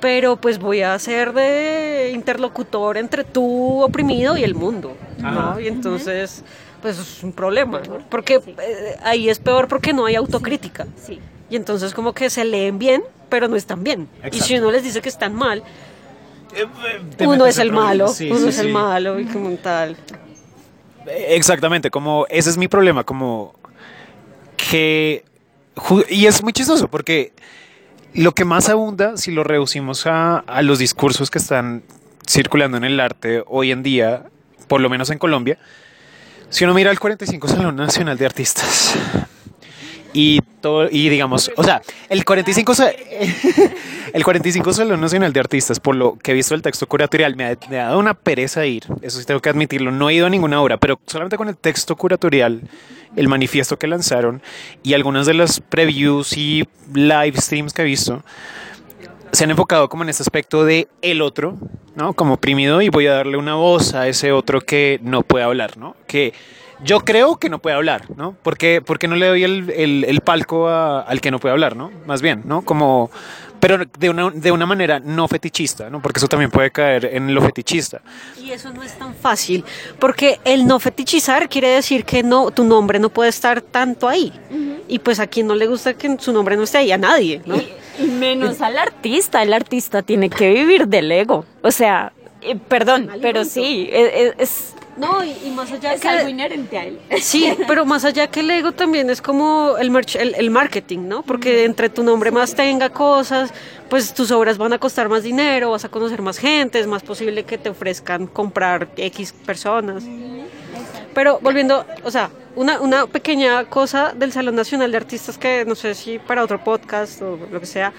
pero pues voy a ser de interlocutor entre tú oprimido y el mundo, ¿no? Ajá. Y entonces, pues es un problema, ¿no? Porque eh, ahí es peor porque no hay autocrítica. sí. Y entonces como que se leen bien, pero no están bien. Y si uno les dice que están mal, Eh, uno es el malo, Sí, uno sí, es el malo y como tal. Exactamente, como ese es mi problema, como que... Y es muy chistoso porque lo que más abunda, si lo reducimos a, a los discursos que están circulando en el arte hoy en día, por lo menos en Colombia, si uno mira el 45 Salón Nacional de Artistas y todo y digamos, o sea, el 45 sa- el 45 Salón Nacional de Artistas, por lo que he visto el texto curatorial, me ha, me ha dado una pereza ir, eso sí tengo que admitirlo, no he ido a ninguna obra, pero solamente con el texto curatorial, el manifiesto que lanzaron y algunas de las previews y live streams que he visto, se han enfocado como en este aspecto de el otro, ¿no? Como oprimido y voy a darle una voz a ese otro que no puede hablar, ¿no? Que yo creo que no puede hablar, ¿no? Porque, porque no le doy el, el- el palco a- al que no puede hablar, ¿no? Más bien, ¿no? Como, pero de una, de una manera no fetichista, ¿no? Porque eso también puede caer en lo fetichista. Y eso no es tan fácil, porque el no fetichizar quiere decir que no, tu nombre no puede estar tanto ahí. Y pues a quien no le gusta que su nombre no esté ahí, a nadie, ¿no? Y, y menos al artista, el artista tiene que vivir del ego. O sea, eh, perdón, pero sí, es, es- No, y, y más allá es que... algo inherente a él. Sí, pero más allá que el ego también es como el, merch- el, el marketing, ¿no? Porque entre tu nombre más tenga cosas, pues tus obras van a costar más dinero, vas a conocer más gente, es más posible que te ofrezcan comprar X personas. Pero volviendo, o sea, una, una pequeña cosa del Salón Nacional de Artistas que no sé si para otro podcast o lo que sea,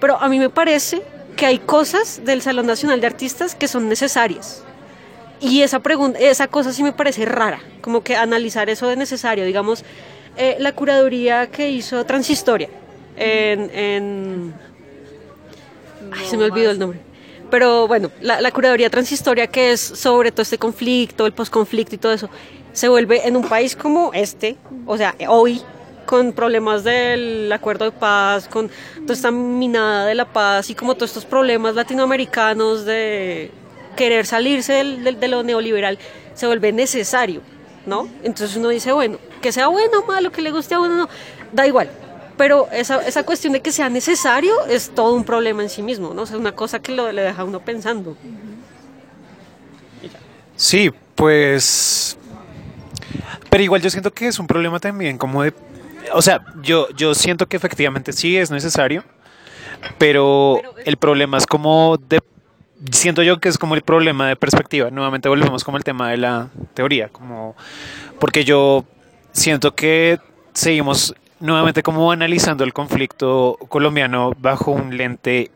pero a mí me parece que hay cosas del Salón Nacional de Artistas que son necesarias. Y esa pregunta, esa cosa sí me parece rara, como que analizar eso de necesario, digamos, eh, la curaduría que hizo Transhistoria en, en- ay, se me olvidó el nombre. Pero bueno, la, la curaduría transhistoria que es sobre todo este conflicto, el posconflicto y todo eso, se vuelve en un país como este, o sea, hoy, con problemas del acuerdo de paz, con toda esta minada de la paz y como todos estos problemas latinoamericanos de querer salirse del- del- de lo neoliberal, se vuelve necesario, ¿no? Entonces uno dice, bueno, que sea bueno o malo, que le guste a uno, no, da igual. Pero esa, esa cuestión de que sea necesario es todo un problema en sí mismo, ¿no? O sea, es una cosa que lo, le deja a uno pensando. Sí, pues. Pero igual yo siento que es un problema también, como de. O sea, yo, yo siento que efectivamente sí es necesario, pero el problema es como de. Siento yo que es como el problema de perspectiva. Nuevamente volvemos como el tema de la teoría, como. Porque yo siento que seguimos nuevamente como analizando el conflicto colombiano bajo un lente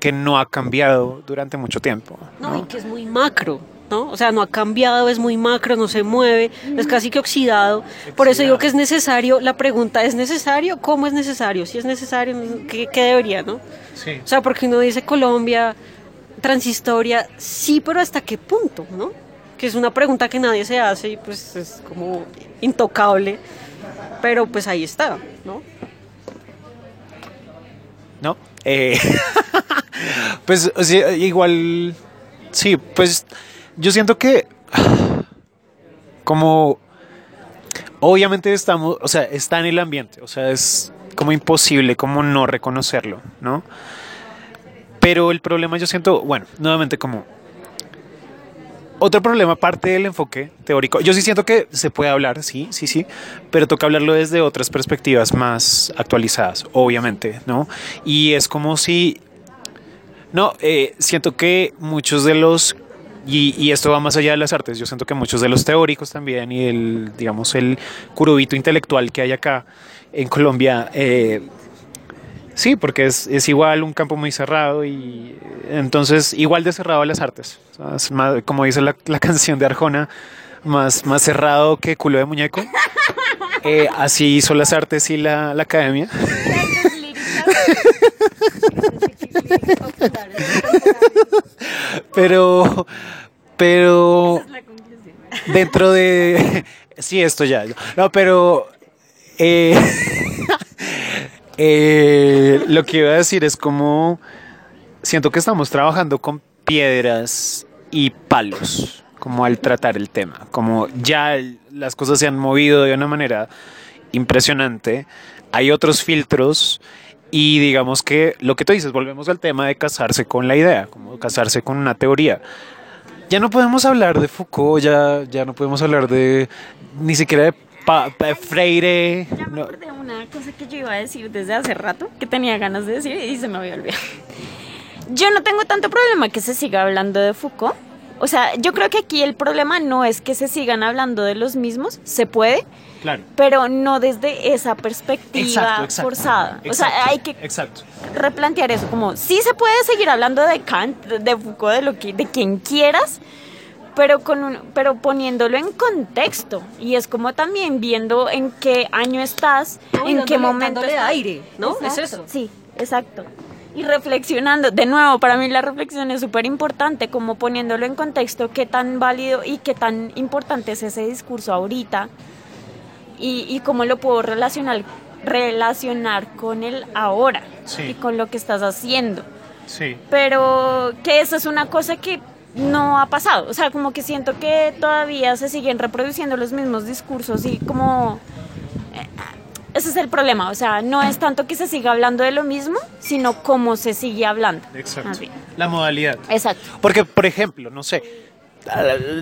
que no ha cambiado durante mucho tiempo. No, y que es muy macro, ¿no? O sea, no ha cambiado, es muy macro, no se mueve, es casi que oxidado. Por eso digo que es necesario, la pregunta, ¿es necesario? ¿Cómo es necesario? Si es necesario, ¿qué, qué debería, no? Sí. O sea, porque uno dice Colombia, transhistoria, sí, pero ¿hasta qué punto, no? Que es una pregunta que nadie se hace y pues es como intocable, pero pues ahí está, ¿no? ¿no? Eh, pues igual, sí, pues yo siento que como obviamente estamos, o sea, está en el ambiente, o sea, es como imposible como no reconocerlo, ¿no? Pero el problema yo siento, bueno, nuevamente como otro problema aparte del enfoque teórico, yo sí siento que se puede hablar, sí, sí, sí, pero toca hablarlo desde otras perspectivas más actualizadas, obviamente, ¿no? Y es como si, no, eh, siento que muchos de los, y, y esto va más allá de las artes, yo siento que muchos de los teóricos también y el, digamos, el curubito intelectual que hay acá en Colombia, eh, Sí, porque es, es igual un campo muy cerrado y entonces igual de cerrado a las artes. Es más, como dice la, la canción de Arjona, más, más cerrado que culo de muñeco. Eh, así hizo las artes y la, la academia. Pero, pero dentro de... Sí, esto ya. No, pero... eh, eh, lo que iba a decir es como... Siento que estamos trabajando con piedras y palos, como al tratar el tema. Como ya las cosas se han movido de una manera impresionante. Hay otros filtros y digamos que lo que tú dices, volvemos al tema de casarse con la idea, como casarse con una teoría. Ya no podemos hablar de Foucault, ya, ya no podemos hablar de ni siquiera de, Pa- Pa- Freire. Ya me no. acordé de una cosa que yo iba a decir desde hace rato, que tenía ganas de decir y se me había olvidado. Yo no tengo tanto problema que se siga hablando de Foucault. O sea, yo creo que aquí el problema no es que se sigan hablando de los mismos, se puede, Claro. pero no desde esa perspectiva Exacto, exacto. forzada. O sea, Exacto, hay que Exacto. replantear eso, como sí se puede seguir hablando de Kant, de Foucault, de lo que, de quien quieras, pero con un- pero poniéndolo en contexto y es como también viendo en qué año estás, No, en qué momento estás. aire, ¿no? Es eso. Sí, exacto. Y reflexionando, de nuevo, para mí la reflexión es súper importante, como poniéndolo en contexto, qué tan válido y qué tan importante es ese discurso ahorita y, y cómo lo puedo relacionar, relacionar con el ahora Sí. y con lo que estás haciendo. Sí. Pero que eso es una cosa que no ha pasado. O sea, como que siento que todavía se siguen reproduciendo los mismos discursos y como... eh, Ese es el problema. O sea, no es tanto que se siga hablando de lo mismo, sino cómo se sigue hablando. Exacto. La modalidad. Exacto. Porque, por ejemplo, no sé,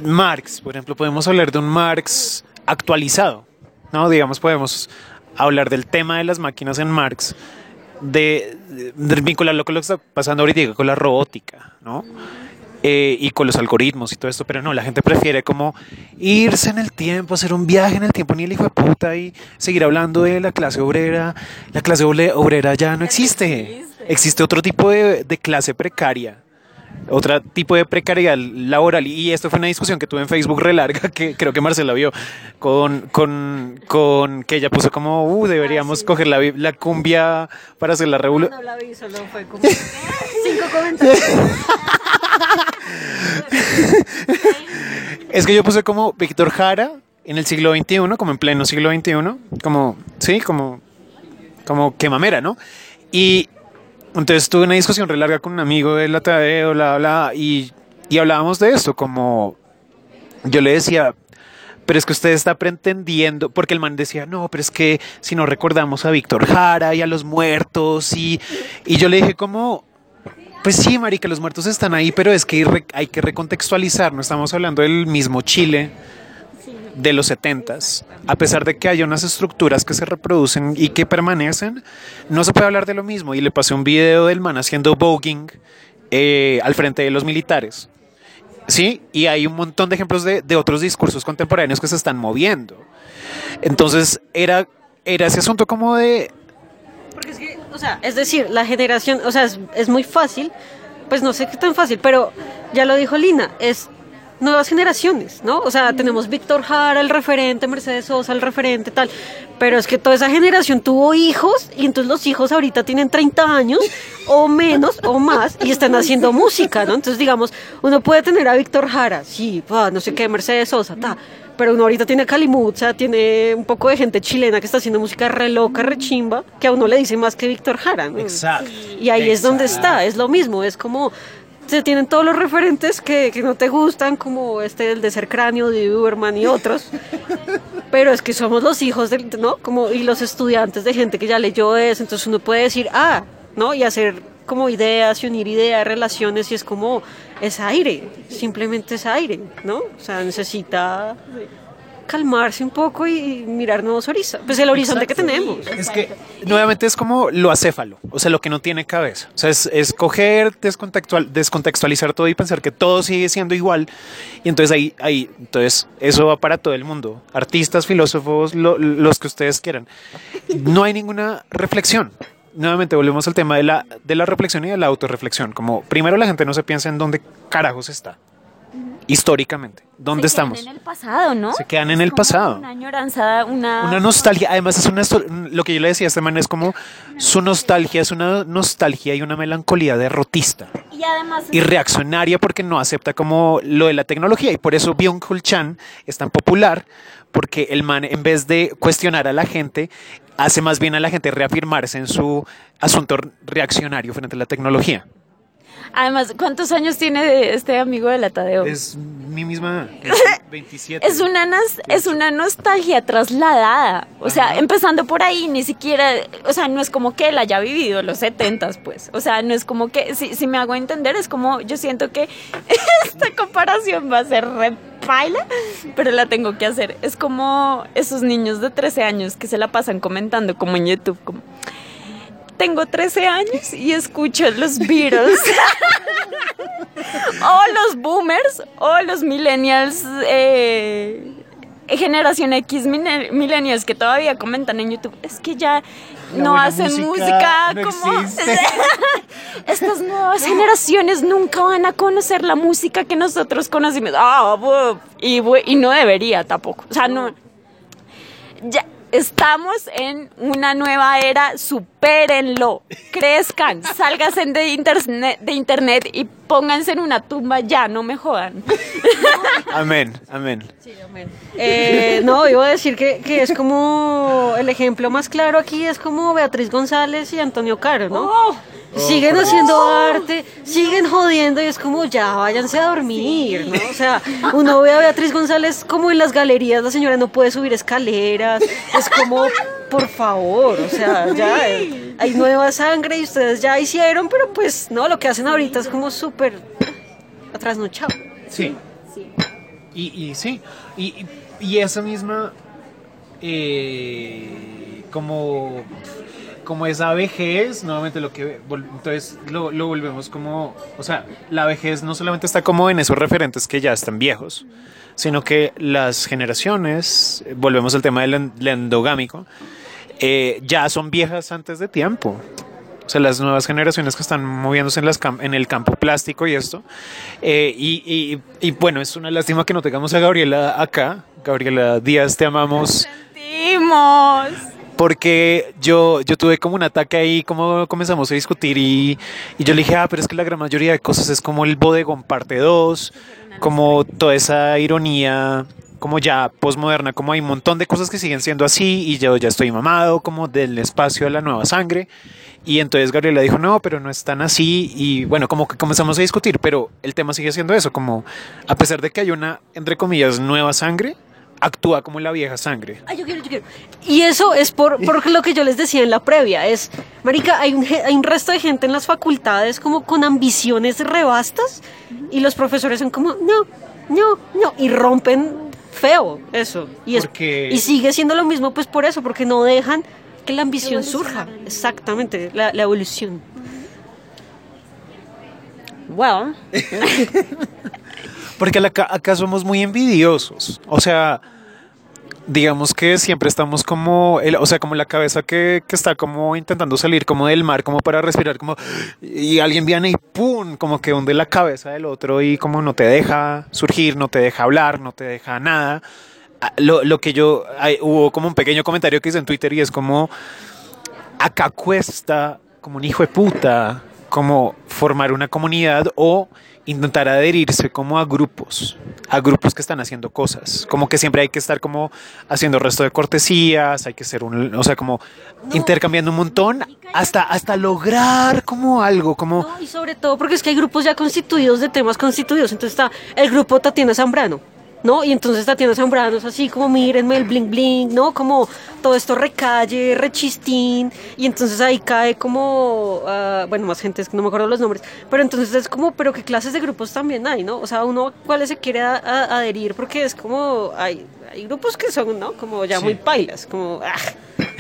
Marx, por ejemplo, podemos hablar de un Marx actualizado, ¿no? Digamos, podemos hablar del tema de las máquinas en Marx, de, de vincularlo con lo que está pasando ahorita con la robótica, ¿no? Eh, y con los algoritmos y todo esto, pero no, la gente prefiere como irse en el tiempo, hacer un viaje en el tiempo, ni el hijo de puta, y seguir hablando de la clase obrera. La clase obre- obrera ya no existe. Existe otro tipo de, de clase precaria otro tipo de precariedad laboral. Y esto fue una discusión que tuve en Facebook re larga, que creo que Marcela vio, con, con, con que ella puso como, uh, deberíamos coger la, la cumbia para hacer la revolución. No la vi, solo fue como cinco comentarios. Es que yo puse como Víctor Jara en el siglo XXI, como en pleno siglo XXI, como, sí, como, como que mamera, ¿no? Y entonces tuve una discusión re larga con un amigo de la Tadeo, bla, bla, y, y hablábamos de esto, como yo le decía, pero es que usted está pretendiendo, porque el man decía, no, pero es que si no recordamos a Víctor Jara y a los muertos, y, y yo le dije como, pues sí, marica, los muertos están ahí, pero es que hay que recontextualizar, no estamos hablando del mismo Chile de los setentas, a pesar de que haya unas estructuras que se reproducen y que permanecen, no se puede hablar de lo mismo. Y le pasé un video del man haciendo voguing eh, al frente de los militares. Sí, y hay un montón de ejemplos de, de otros discursos contemporáneos que se están moviendo. Entonces, era, era ese asunto como de, Porque es que, o sea, es decir, la generación, o sea, es, es muy fácil, pues no sé qué tan fácil, pero ya lo dijo Lina, es nuevas generaciones, ¿no? O sea, tenemos Víctor Jara, el referente, Mercedes Sosa, el referente, tal, pero es que toda esa generación tuvo hijos y entonces los hijos ahorita tienen 30 años o menos o más y están haciendo música, ¿no? Entonces, digamos, uno puede tener a Víctor Jara, sí, pa, no sé qué, Mercedes Sosa, ta, pero uno ahorita tiene Calimucha, tiene un poco de gente chilena que está haciendo música re loca, re chimba, que a uno le dice más que Víctor Jara, ¿no? Exacto. Y ahí es donde está, es lo mismo, es como se tienen todos los referentes que, que no te gustan, como este el de ser cráneo de Uberman y otros. Pero es que somos los hijos del, ¿no? Como y los estudiantes de gente que ya leyó eso, entonces uno puede decir, "Ah", ¿no? Y hacer como ideas y unir ideas, relaciones y es como es aire, simplemente es aire, ¿no? O sea, necesita calmarse un poco y mirar nuevos horizontes, pues el horizonte que tenemos. Es que nuevamente es como lo acéfalo, o sea, lo que no tiene cabeza. O sea, es, es coger, descontextual, descontextualizar todo y pensar que todo sigue siendo igual. Y entonces ahí, ahí, entonces eso va para todo el mundo. Artistas, filósofos, lo- los que ustedes quieran. No hay ninguna reflexión. Nuevamente volvemos al tema de la, de la reflexión y de la autorreflexión. Como primero la gente no se piensa en dónde carajos está. Históricamente, dónde Se quedan estamos. en el pasado, ¿no? Se quedan en el pasado. Una añoranza, una... Una nostalgia, además es una lo que yo le decía a este man es como su nostalgia es una nostalgia y una melancolía derrotista Y además... y reaccionaria porque no acepta como lo de la tecnología y por eso Byung-Chul Chan es tan popular porque el man en vez de cuestionar a la gente hace más bien a la gente reafirmarse en su asunto reaccionario frente a la tecnología. Además, ¿cuántos años tiene este amigo de la Tadeo? Es mi misma 27. Es una, es una nostalgia trasladada. O sea, Ajá. empezando por ahí, ni siquiera, o sea, no es como que él haya vivido los setentas, pues. O sea, no es como que, si, si me hago entender, es como, yo siento que esta comparación va a ser re paila, pero la tengo que hacer. Es como esos niños de 13 años que se la pasan comentando como en YouTube, como... Tengo 13 años y escucho los Beatles. o los boomers o los millennials eh, generación X millennials que todavía comentan en YouTube. Es que ya La no hacen música música, no como estas nuevas generaciones nunca van a conocer la música que nosotros conocimos. Ah, y, y no debería tampoco. O sea no. Ya estamos en una nueva era, supérenlo, crezcan, sálganse de internet, de internet y pónganse en una tumba ya, no me jodan. Amén, amén. Eh, no, iba a decir que, que es como el ejemplo más claro aquí es como Beatriz González y Antonio Caro, ¿no? Oh. siguen haciendo arte, siguen jodiendo y es como ya váyanse a dormir, ¿no? O sea, uno ve a Beatriz González como en las galerías, la señora no puede subir escaleras, es como, por favor, o sea, ya hay nueva sangre y ustedes ya hicieron, pero pues no, lo que hacen ahorita es como súper atrasnochado. Sí. Y, y sí, y, y- y esa misma, eh, como, como esa vejez, nuevamente lo que, entonces lo, lo volvemos como, o sea, la vejez no solamente está como en esos referentes que ya están viejos, sino que las generaciones, eh, volvemos al tema del endogámico, eh, ya son viejas antes de tiempo. O sea, las nuevas generaciones que están moviéndose en, las en el campo plástico y esto. Eh, y, y- y bueno, es una lástima que no tengamos a Gabriela acá. Gabriela Díaz, te amamos. Sentimos. Porque yo, yo tuve como un ataque ahí, como comenzamos a discutir y, y yo le dije, ah, pero es que la gran mayoría de cosas es como el bodegón parte 2, como toda esa ironía, como ya posmoderna, como hay un montón de cosas que siguen siendo así y yo ya estoy mamado, como del espacio a la nueva sangre. Y entonces Gabriela dijo, no, pero no es tan así. Y bueno, como que comenzamos a discutir, pero el tema sigue siendo eso, como a pesar de que hay una, entre comillas, nueva sangre, actúa como la vieja sangre. Ay, yo quiero, yo quiero. Y eso es por, por lo que yo les decía en la previa. Es, Marica, hay un, hay un resto de gente en las facultades como con ambiciones rebastas y los profesores son como, no, no, no. Y rompen feo eso. Y, es, Porque- y sigue siendo lo mismo pues por eso, porque no dejan que la ambición surja. Exactamente, la, la evolución. Well, Porque acá, acá somos muy envidiosos. O sea, digamos que siempre estamos como, el- o sea, como la cabeza que, que está como intentando salir como del mar, como para respirar, como, y alguien viene y ¡pum! Como que hunde la cabeza del otro y como no te deja surgir, no te deja hablar, no te deja nada. Ah, Lo, lo que yo, hubo como un pequeño comentario que hice en Twitter y es como, acá cuesta como un hijo de puta, como formar una comunidad o intentar adherirse como a grupos, a grupos que están haciendo cosas, como que siempre hay que estar como haciendo resto de cortesías, hay que ser un, o sea, como intercambiando un montón hasta hasta lograr como algo, como No, y sobre todo porque es que hay grupos ya constituidos de temas constituidos. Entonces está el grupo Tatiana Zambrano, ¿no? Y entonces Tatiana Zambrano es así como mírenme el bling bling, ¿no? Como todo esto recalle, rechistín. Y entonces ahí cae como, ah, bueno, más gente, es que no me acuerdo los nombres. Pero entonces es como, pero qué clases de grupos también hay, ¿no? O sea, uno cuáles se quiere a- a- adherir porque es como, hay, hay grupos que son, ¿no? Como ya Sí. muy pailas, como, ah,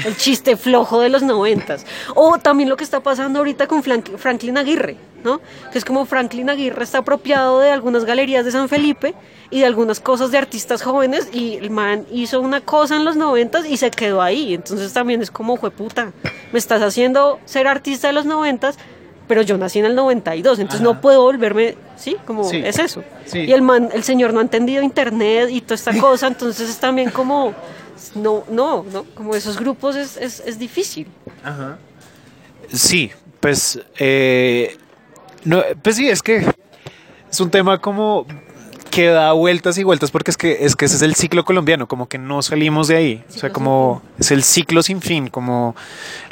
el chiste flojo de los noventas. O también lo que está pasando ahorita con Franklin Aguirre, ¿no? Que es como Franklin Aguirre está apropiado de algunas galerías de San Felipe y de algunas cosas de artistas jóvenes y el man hizo una cosa en los noventas y se quedó ahí. Entonces también es como, puta, me estás haciendo ser artista de los noventas, pero yo nací en el 92, entonces Ajá. no puedo volverme, ¿sí? Como Sí. es eso. Sí. Y el man, el señor no ha entendido internet y toda esta cosa, entonces es también como, no, no, no, como esos grupos es, es, es difícil. Ajá. Sí, pues, eh, no, pues sí, es que es un tema como que da vueltas y vueltas porque es que, es que ese es el ciclo colombiano, como que no salimos de ahí, o sea, como es el ciclo sin fin, como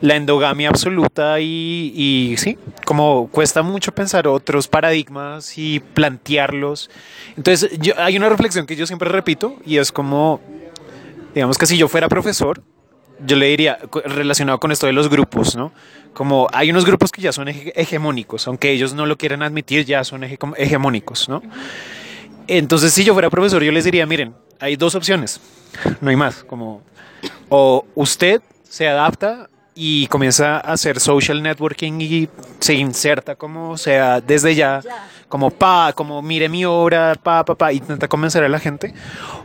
la endogamia absoluta y, y sí, como cuesta mucho pensar otros paradigmas y plantearlos. Entonces, yo, hay una reflexión que yo siempre repito y es como, digamos que si yo fuera profesor, yo le diría, relacionado con esto de los grupos, ¿no? Como hay unos grupos que ya son hege- hegemónicos, aunque ellos no lo quieran admitir, ya son hege- hegemónicos, ¿no? Entonces, si yo fuera profesor, yo les diría, miren, hay dos opciones, no hay más, como, o usted se adapta y comienza a hacer social networking y se inserta como sea desde ya, como pa, como mire mi obra, pa, pa, pa, intenta convencer a la gente.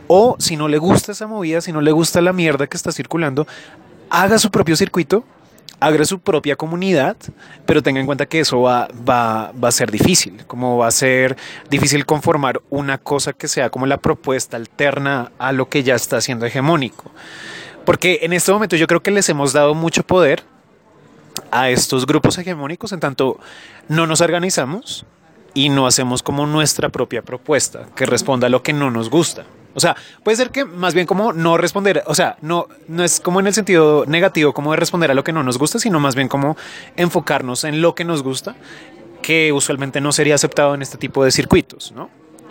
O si no le gusta esa movida, si no le gusta la mierda que está circulando, haga su propio circuito, haga su propia comunidad, pero tenga en cuenta que eso va, va, va a ser difícil, como va a ser difícil conformar una cosa que sea como la propuesta alterna a lo que ya está siendo hegemónico. Porque en este momento yo creo que les hemos dado mucho poder a estos grupos hegemónicos en tanto no nos organizamos y no hacemos como nuestra propia propuesta que responda a lo que no nos gusta. O sea, puede ser que más bien como no responder, o sea, no, no es como en el sentido negativo como de responder a lo que no nos gusta, sino más bien como enfocarnos en lo que nos gusta, que usualmente no sería aceptado en este tipo de circuitos, ¿no?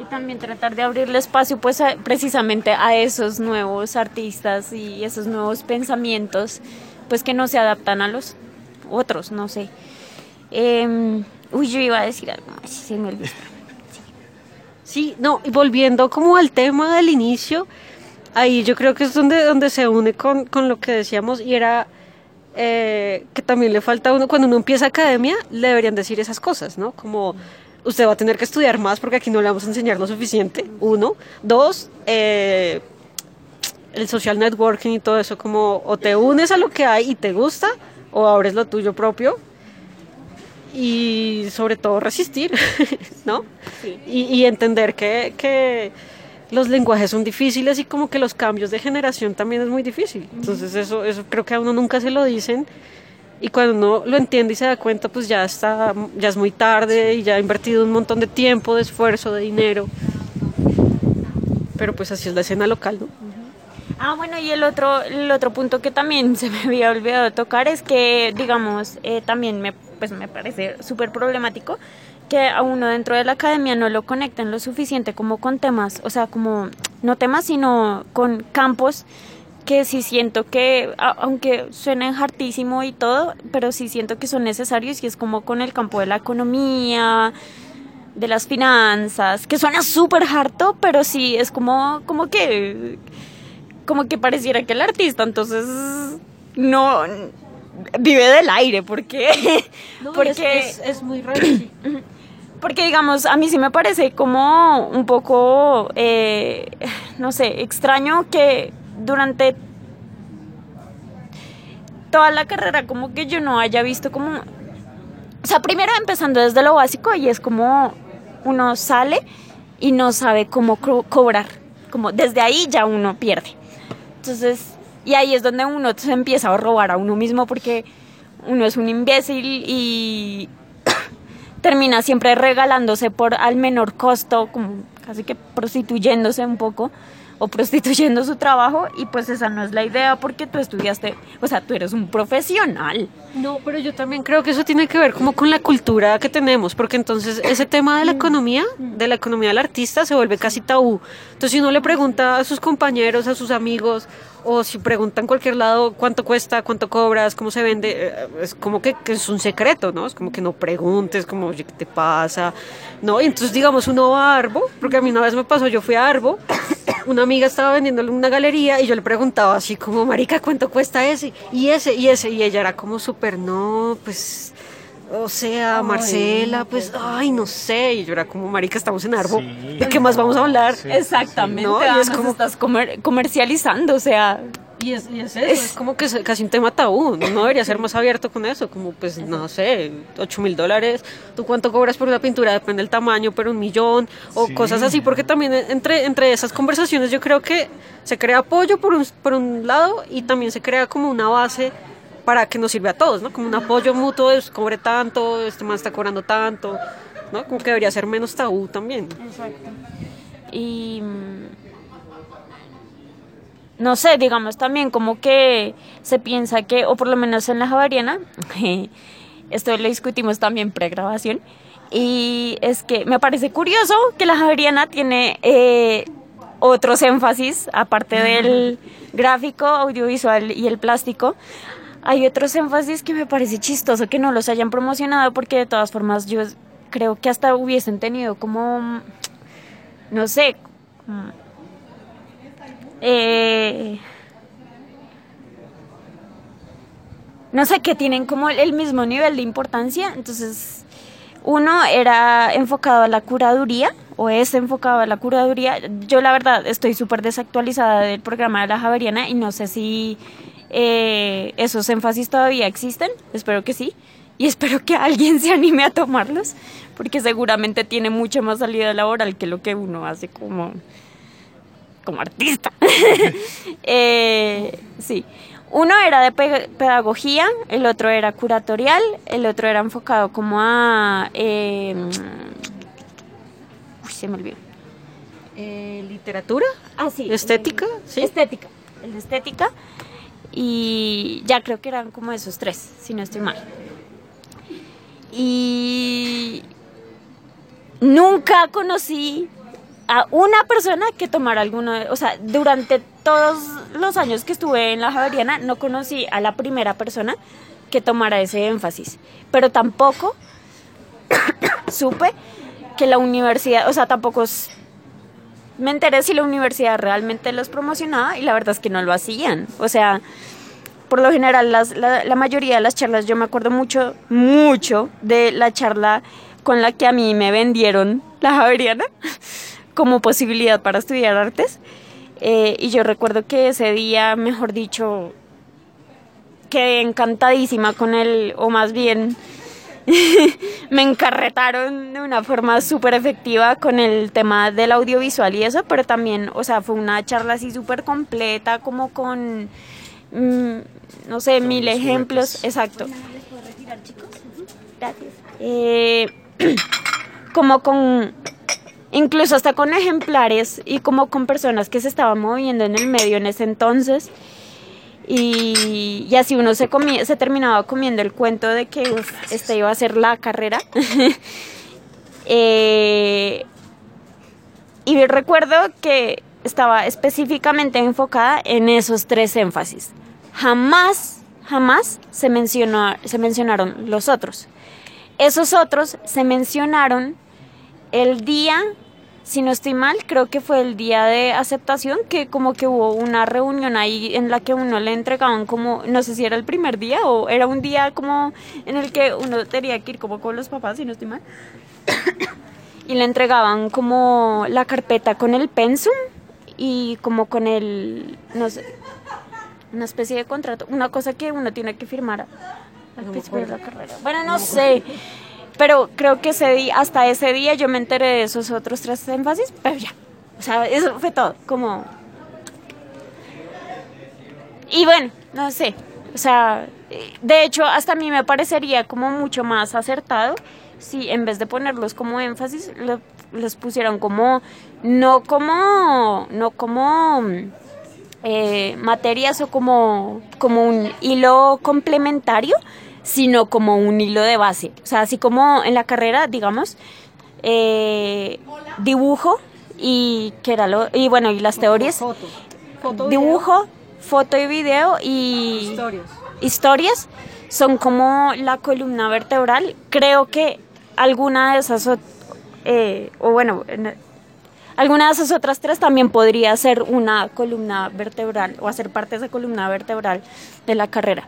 También tratar de abrirle espacio pues precisamente a esos nuevos artistas y esos nuevos pensamientos pues que no se adaptan a los otros, no sé. Em, uy, yo iba a decir algo más, se me olvidó. Sí, no, y volviendo como al tema del inicio, ahí yo creo que es donde, donde se une con, con lo que decíamos y era eh, que también le falta a uno, cuando uno empieza academia, le deberían decir esas cosas, ¿no? Como usted va a tener que estudiar más porque aquí no le vamos a enseñar lo suficiente, uno. Dos, eh, el social networking y todo eso, como o te unes a lo que hay y te gusta, o abres lo tuyo propio. Y sobre todo resistir, ¿no? Y, y entender que, que los lenguajes son difíciles y como que los cambios de generación también es muy difícil. Entonces eso, eso creo que a uno nunca se lo dicen. Y cuando uno lo entiende y se da cuenta, pues ya está, ya es muy tarde y ya ha invertido un montón de tiempo, de esfuerzo, de dinero. Pero pues así es la escena local, ¿no? Ah, bueno, y el otro, el otro punto que también se me había olvidado tocar es que, digamos, eh, también me, pues me parece súper problemático que a uno dentro de la academia no lo conecten lo suficiente como con temas, o sea, como, no temas, sino con campos que sí siento que, aunque suenen hartísimo y todo, pero sí siento que son necesarios y es como con el campo de la economía, de las finanzas, que suena súper harto, pero sí es como, como que como que pareciera que el artista entonces no vive del aire porque porque es, es muy raro. sí. porque digamos a mí sí me parece como un poco eh, no sé extraño que durante toda la carrera como que yo no haya visto como o sea primero empezando desde lo básico y es como uno sale y no sabe cómo co- cobrar como desde ahí ya uno pierde. Entonces, y ahí es donde uno se empieza a robar a uno mismo porque uno es un imbécil y termina siempre regalándose por al menor costo, como casi que prostituyéndose un poco o prostituyendo su trabajo y pues esa no es la idea porque tú estudiaste, o sea, tú eres un profesional. No, pero yo también creo que eso tiene que ver como con la cultura que tenemos, porque entonces ese tema de la economía, de la economía del artista, se vuelve casi tabú. Entonces si uno le pregunta a sus compañeros, a sus amigos, o si pregunta en cualquier lado cuánto cuesta, cuánto cobras, cómo se vende, eh, es como que, que es un secreto, ¿no? Es como que no preguntes, como, oye, ¿qué te pasa? No, y entonces digamos uno va a Arbo, porque a mí una vez me pasó, yo fui a Arbo, una amiga estaba vendiéndole una galería y yo le preguntaba así como, marica, ¿cuánto cuesta ese? Y ese, y ese, y ella era como súper, no, pues, o sea, Marcela, pues, ay, no sé, y yo era como, marica, estamos en Arbo, ¿de qué más vamos a hablar? Exactamente, No, y es como- estás comer- comercializando, o sea, Y es, y es eso, es como que es casi un tema tabú, no debería ser más abierto con eso, como pues no sé, 8 mil dólares, ¿tú cuánto cobras por una pintura? Depende del tamaño, pero un millón, o cosas así, porque también entre, entre esas conversaciones yo creo que se crea apoyo por un, por un lado y también se crea como una base para que nos sirve a todos, ¿no? Como un apoyo mutuo, de cobre tanto, este man está cobrando tanto, ¿no? Como que debería ser menos tabú también. y mm, no sé, digamos también como que se piensa que, o por lo menos en la Javariana, esto lo discutimos también pregrabación, y es que me parece curioso que la Javariana tiene eh, otros énfasis, aparte del gráfico, audiovisual y el plástico. Hay otros énfasis que me parece chistoso que no los hayan promocionado porque de todas formas yo creo que hasta hubiesen tenido como, no sé, eh, no sé, que tienen como el mismo nivel de importancia. Entonces, uno era enfocado a la curaduría o es enfocado a la curaduría. Yo la verdad estoy súper desactualizada del programa de la Javeriana y no sé si eh, esos énfasis todavía existen. Espero que sí. Y espero que alguien se anime a tomarlos, porque seguramente tiene mucha más salida laboral que lo que uno hace como, como artista. eh, sí. Uno era de pedagogía, el otro era curatorial, el otro era enfocado como a... Eh, uy, se me olvidó. Eh, ¿Literatura? Ah, sí. ¿Estética? sí. Estética. El de estética. Y ya creo que eran como esos tres, si no estoy mal. Y nunca conocí a una persona que tomara alguno, o sea, durante todos los años que estuve en la Javeriana no conocí a la primera persona que tomara ese énfasis, pero tampoco supe que la universidad, o sea, tampoco me enteré si la universidad realmente los promocionaba y la verdad es que no lo hacían, o sea, por lo general la, la mayoría de las charlas, yo me acuerdo mucho, mucho de la charla con la que a mí me vendieron la Javeriana como posibilidad para estudiar artes. Eh, y yo recuerdo que ese día, mejor dicho, quedé encantadísima con él, o más bien me encarretaron de una forma súper efectiva con el tema del audiovisual y eso, pero también, o sea, fue una charla así súper completa, como con, mm, no sé, mil ejemplos, exacto. Gracias. Eh, como con incluso hasta con ejemplares y como con personas que se estaban moviendo en el medio en ese entonces. Y, y así uno se, comía, se terminaba comiendo el cuento de que esta iba a ser la carrera. eh, y recuerdo que estaba específicamente enfocada en esos tres énfasis. Jamás, jamás se, mencionó, se mencionaron los otros. Esos otros se mencionaron el día si no estoy mal, creo que fue el día de aceptación, que como que hubo una reunión ahí en la que uno le entregaban como, no sé si era el primer día o era un día como en el que uno tenía que ir como con los papás, si no estoy mal. y le entregaban como la carpeta con el pensum y como con el, no sé, una especie de contrato, una cosa que uno tiene que firmar al principio de la carrera. Bueno, no sé. Pero creo que ese día, hasta ese día yo me enteré de esos otros tres énfasis, pero ya. O sea, eso fue todo. Como. Y bueno, no sé. O sea, de hecho, hasta a mí me parecería como mucho más acertado si en vez de ponerlos como énfasis, los pusieran como. No como. No como. Eh, materias o como, como un hilo complementario, sino como un hilo de base. O sea, así como en la carrera, digamos, eh, dibujo y que era lo y bueno y las teorías. dibujo foto y video y historias. historias son como la columna vertebral. Creo que alguna de esas eh, o bueno alguna de esas otras tres también podría ser una columna vertebral o hacer parte de esa columna vertebral de la carrera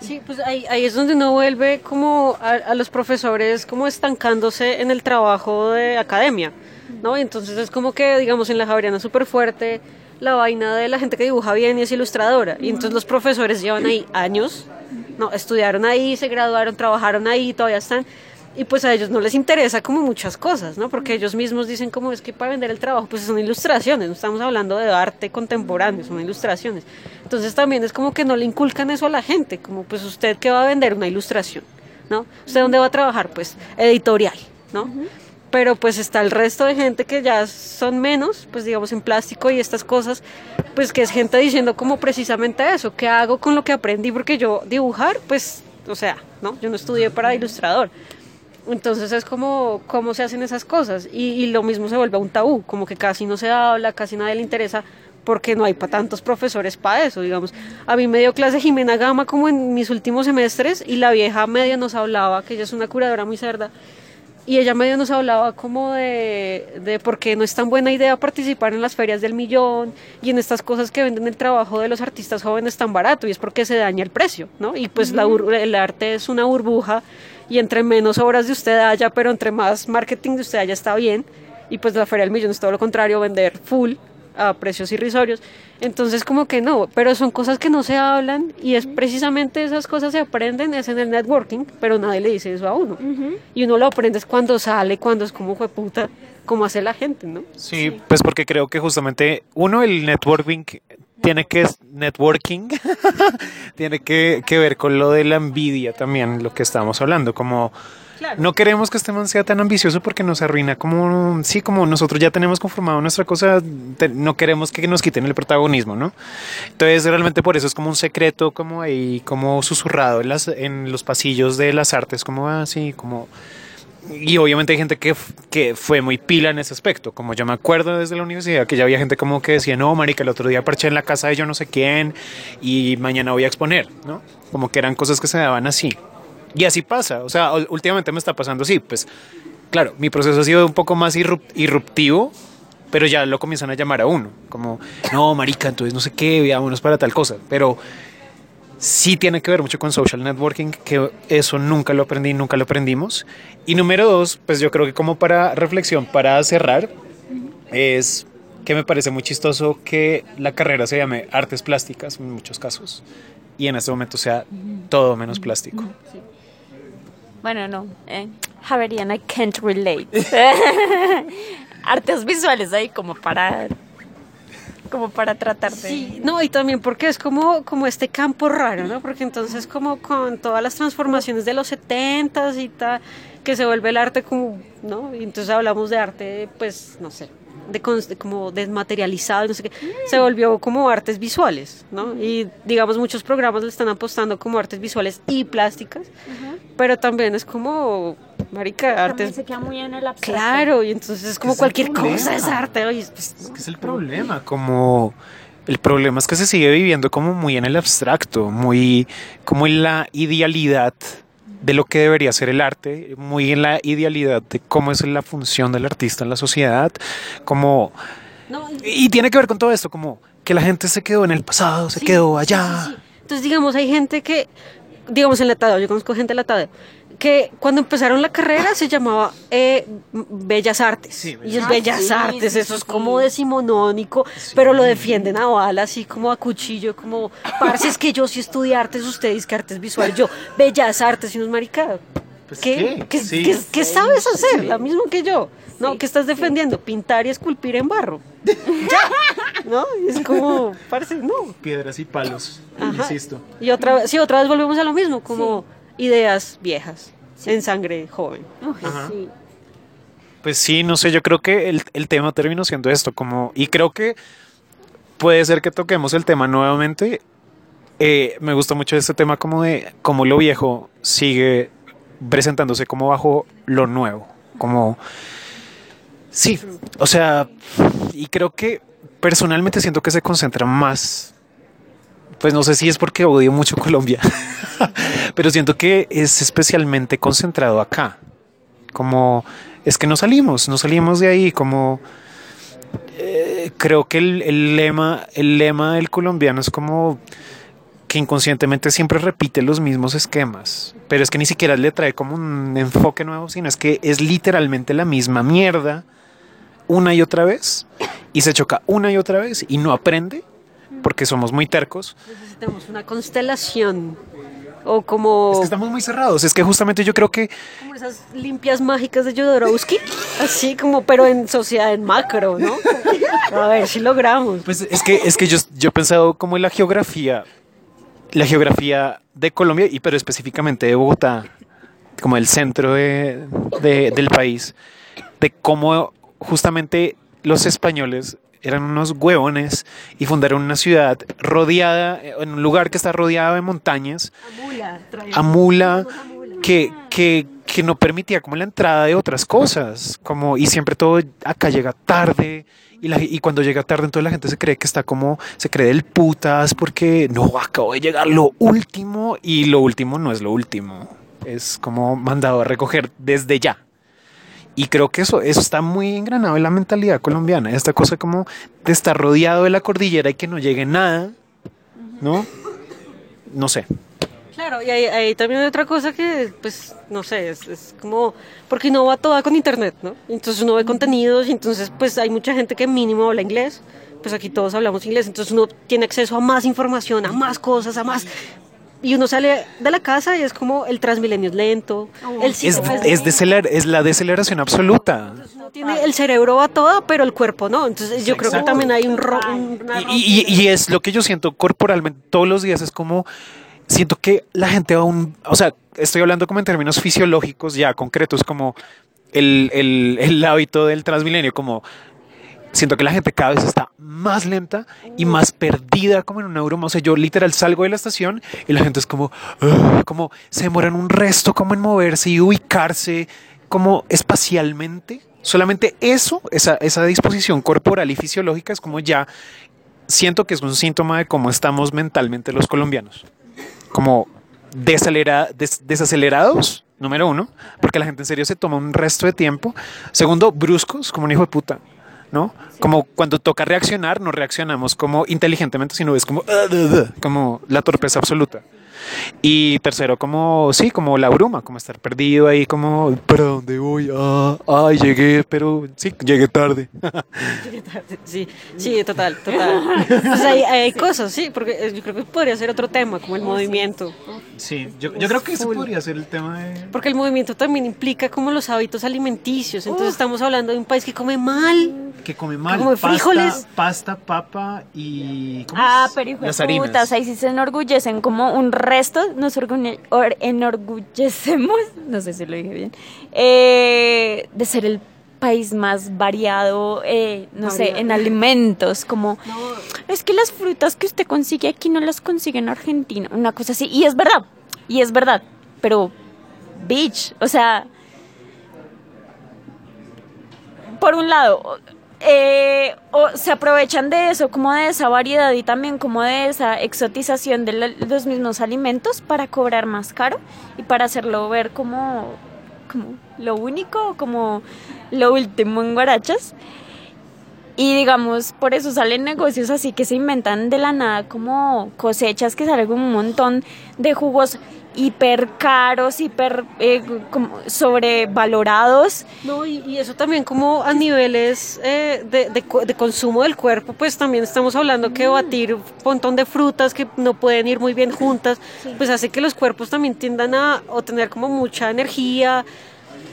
Sí, pues ahí, es donde uno vuelve como a, los profesores como estancándose en el trabajo de academia, ¿no? entonces es como que, digamos, en la Javeriana súper fuerte la vaina de la gente que dibuja bien y es ilustradora. Y entonces los profesores llevan ahí años, ¿no? Estudiaron ahí, se graduaron, trabajaron ahí, todavía están y pues a ellos no les interesa como muchas cosas, ¿no? Porque ellos mismos dicen como es que para vender el trabajo pues son ilustraciones, no estamos hablando de arte contemporáneo, son ilustraciones. Entonces también es como que no le inculcan eso a la gente, como pues usted que va a vender una ilustración, ¿no? ¿Usted dónde va a trabajar? Pues editorial, ¿no? Pero pues está el resto de gente que ya son menos, pues digamos en plástico y estas cosas, pues que es gente diciendo como precisamente eso, ¿qué hago con lo que aprendí? Porque yo dibujar, pues, o sea, ¿no? Yo no estudié para ilustrador entonces es como cómo se hacen esas cosas y, lo mismo se vuelve un tabú, como que casi no se habla, casi nadie le interesa porque no hay para tantos profesores para eso, digamos. A mí me dio clase Jimena Gama como en mis últimos semestres y la vieja media nos hablaba, que ella es una curadora muy cerda, y ella medio nos hablaba como de, de por qué no es tan buena idea participar en las ferias del millón y en estas cosas que venden el trabajo de los artistas jóvenes tan barato y es porque se daña el precio, ¿no? Y pues la el arte es una burbuja y entre menos obras de usted haya, pero entre más marketing de usted haya está bien y pues la feria del millón es todo lo contrario, vender full a precios irrisorios. Entonces como que no, pero son cosas que no se hablan y es precisamente esas cosas se aprenden es en el networking, pero nadie le dice eso a uno. Y uno lo aprende es cuando sale, cuando es como fue puta, como hace la gente, ¿no? Sí, pues porque creo que justamente uno, el networking tiene que networking tiene que, que ver con lo de la envidia también, lo que estábamos hablando, como no queremos que este man sea tan ambicioso porque nos arruina como, sí, como nosotros ya tenemos conformado nuestra cosa, te- no queremos que nos quiten el protagonismo, ¿no? Entonces realmente por eso es como un secreto, como ahí, como susurrado en, las, en los pasillos de las artes, como así, como... Y obviamente hay gente que, que fue muy pila en ese aspecto. Como yo me acuerdo desde la universidad que ya había gente como que decía, no, marica, el otro día parché en la casa de yo no sé quién y mañana voy a exponer, ¿no? Como que eran cosas que se daban así. Y así pasa. O sea, últimamente me está pasando así. Pues, claro, mi proceso ha sido un poco más irrup- irruptivo, pero ya lo comienzan a llamar a uno. Como, no, marica, entonces no sé qué, veámonos para tal cosa. Pero sí tiene que ver mucho con social networking, que eso nunca lo aprendí, nunca lo aprendimos. Y número dos, pues yo creo que como para reflexión, para cerrar, es que me parece muy chistoso que la carrera se llame artes plásticas en muchos casos y en este momento sea todo menos plástico. Bueno, no. Eh, Javerian, I can't relate. Artes visuales ahí como para como para tratar de Sí, no, y también porque es como, como este campo raro, ¿no? Porque entonces como con todas las transformaciones de los 70s y tal, que se vuelve el arte como, ¿no? Y entonces hablamos de arte, pues, no sé, de, como desmaterializado, no sé qué, se volvió como artes visuales, ¿no? Y digamos muchos programas le están apostando como artes visuales y plásticas, pero también es como, marica, También artes... se queda muy en el abstracto. Claro, y entonces es como es cualquier cosa es arte, oye, pues, Es que es el problema, como el problema es que se sigue viviendo como muy en el abstracto, muy como en la idealidad de lo que debería ser el arte, muy en la idealidad de cómo es la función del artista en la sociedad, como no, y tiene que ver con todo esto, como que la gente se quedó en el pasado, se Sí, quedó allá. sí, sí. Entonces, digamos, hay gente que, digamos, en la Tadeo, yo conozco gente en la Tadeo, que cuando empezaron la carrera se llamaba eh, Bellas Artes. Sí, y es Ah, Bellas sí, Artes, sí, eso sí, es sí. como decimonónico, pero lo defienden a bala, así como a cuchillo, como, parce, es que yo sí estudié artes, ustedes que artes visuales, yo, Bellas Artes, y unos maricados. Pues, ¿Qué, ¿qué? ¿Qué, Sí. qué- qué sabes hacer? La mismo que yo. ¿No? ¿Qué estás defendiendo? Pintar y esculpir en barro. Ya. ¿No? Es como, parece, no. Piedras y palos, Ajá. Y otra vez, sí, otra vez volvemos a lo mismo, como ideas viejas en sangre joven. Uy, Ajá. sí. Pues sí, no sé, yo creo que el, el tema terminó siendo esto, como, y creo que puede ser que toquemos el tema nuevamente. Eh, me gusta mucho este tema como de cómo lo viejo sigue presentándose como bajo lo nuevo, como, sí, o sea, y creo que personalmente siento que se concentra más, pues no sé si es porque odio mucho Colombia, pero siento que es especialmente concentrado acá, como es que no salimos, no salimos de ahí, como eh, creo que el, el lema, el lema del colombiano es como que inconscientemente siempre repite los mismos esquemas, pero es que ni siquiera le trae como un enfoque nuevo, sino es que es literalmente la misma mierda una y otra vez y se choca una y otra vez y no aprende porque somos muy tercos. Necesitamos una constelación o como, Es que estamos muy cerrados, es que justamente yo creo que como esas limpias mágicas de Jodorowsky, así como, pero en sociedad en macro, ¿no? A ver si logramos. Pues es que, es que yo, yo he pensado como en la geografía, la geografía de Colombia, y pero específicamente de Bogotá, como el centro de, de- del país, de cómo justamente los españoles eran unos huevones y fundaron una ciudad rodeada, en un lugar que está rodeado de montañas, a mula, que, que, que no permitía como la entrada de otras cosas, como, y siempre todo acá llega tarde, y, la- y cuando llega tarde entonces la gente se cree que está como, se cree del putas, porque no, acabo de llegar lo último, y lo último no es lo último, es como mandado a recoger desde ya. Y creo que eso, eso está muy engranado en la mentalidad colombiana. Esta cosa como de estar rodeado de la cordillera y que no llegue nada, ¿no? No sé. Claro, y ahí, ahí también hay otra cosa que, pues, no sé, es, es como, porque no va toda con internet, ¿no? Entonces uno ve contenidos y entonces, pues, hay mucha gente que mínimo habla inglés, pues aquí todos hablamos inglés, entonces uno tiene acceso a más información, a más cosas, a más... Y uno sale de la casa y es como el transmilenio es lento, el Es, ciclo es, deceler- es la deceleración absoluta. uno tiene el cerebro va todo, pero el cuerpo no. Entonces yo creo que también hay un, ro- una Y, y- y es lo que yo siento corporalmente todos los días, es como, siento que la gente va a un, o sea, estoy hablando como en términos fisiológicos ya concretos, como el, el, el hábito del transmilenio, como siento que la gente cada vez está más lenta y más perdida como en una broma. O sea, yo literal salgo de la estación y la gente es como, como se demoran un resto como en moverse y ubicarse como espacialmente. Solamente eso, esa, disposición corporal y fisiológica es como ya siento que es un síntoma de cómo estamos mentalmente los colombianos. Como desacelera- des- desacelerados, número uno, porque la gente en serio se toma un resto de tiempo. Segundo, bruscos, como un hijo de puta. ¿No? Como cuando toca reaccionar, no reaccionamos como inteligentemente, sino es como, como la torpeza absoluta. Y tercero, como, sí, como la bruma, como estar perdido ahí, como, ¿para dónde voy? Ah, ay, llegué, pero sí, llegué tarde. Sí, sí, total, total. Pues hay, hay cosas, sí, porque eh, yo creo que podría ser otro tema, como el movimiento. Sí, yo, yo creo que ese Full. podría ser el tema de... Porque el movimiento también implica como los hábitos alimenticios. Entonces estamos hablando de un país que come mal. Que come mal. Como de pasta, frijoles. Pasta, papa y... ¿cómo Ah, pero hijo de Las harinas. putas, ahí sí se enorgullecen como un resto, nos orgulle- or- enorgullecemos, no sé si lo dije bien, eh, de ser el país más variado, eh, no sé, en alimentos, como es que las frutas que usted consigue aquí no las consigue en Argentina, una cosa así, y es verdad, y es verdad, pero, bitch, o sea, por un lado, eh, o se aprovechan de eso, como de esa variedad y también como de esa exotización de los mismos alimentos para cobrar más caro y para hacerlo ver como, como lo único, como lo último en guarachas. Y digamos, por eso salen negocios así que se inventan de la nada como cosechas que salen un montón de jugos hiper caros, hiper eh, como sobrevalorados. No, y, y eso también como a niveles eh, de, de de consumo del cuerpo, pues también estamos hablando que batir un montón de frutas que no pueden ir muy bien juntas, pues hace que los cuerpos también tiendan a o tener como mucha energía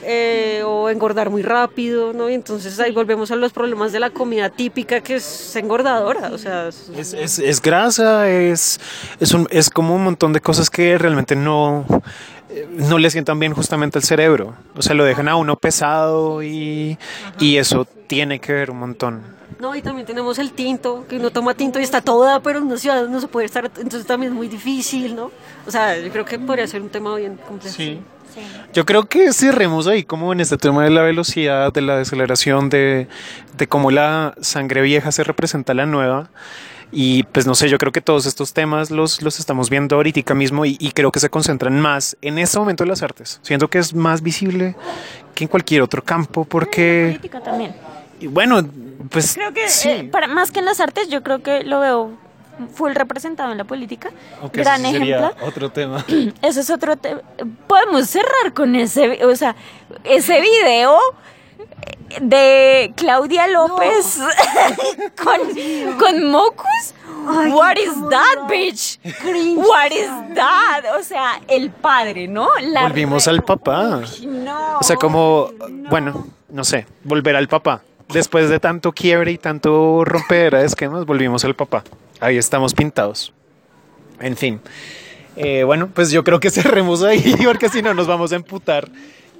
eh, o engordar muy rápido, ¿no? Y entonces ahí volvemos a los problemas de la comida típica que es engordadora, o sea, es- Es, es, grasa, es, es, un, es como un montón de cosas que realmente no, eh, no le sientan bien justamente al cerebro. O sea, lo dejan a uno pesado y, y eso tiene que ver un montón. No, y también tenemos el tinto, que uno toma tinto y está toda, pero en una ciudad no se puede estar, entonces también es muy difícil, ¿no? O sea, yo creo que podría ser un tema bien complejo. Yo creo que cerremos ahí como en este tema de la velocidad, de la deceleración, de, de cómo la sangre vieja se representa a la nueva. Y pues no sé, yo creo que todos estos temas los, los estamos viendo ahorita mismo y, y creo que se concentran más en este momento en las artes. Siento que es más visible que en cualquier otro campo porque, política también. Y bueno, pues Creo que sí. eh, para más que en las artes, yo creo que lo veo full representado en la política. Gran sería ejemplo. otro tema. Eso es otro tema. Podemos cerrar con ese, o sea, ese video de Claudia López con, con Mocus. What is that, bitch? What is that? O sea, el padre, ¿no? La Volvimos re- al papá. No. O sea, como, bueno, no sé, volver al papá. Después de tanto quiebre y tanto rompedera de esquemas, volvimos al papá. Ahí estamos pintados. En fin. Eh, bueno, pues yo creo que cerremos ahí, porque si no nos vamos a emputar.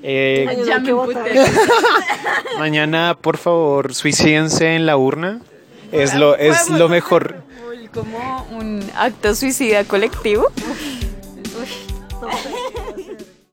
Eh, Ya me mañana, por favor, suicídense en la urna. Es lo, es lo mejor. Como un acto suicida colectivo.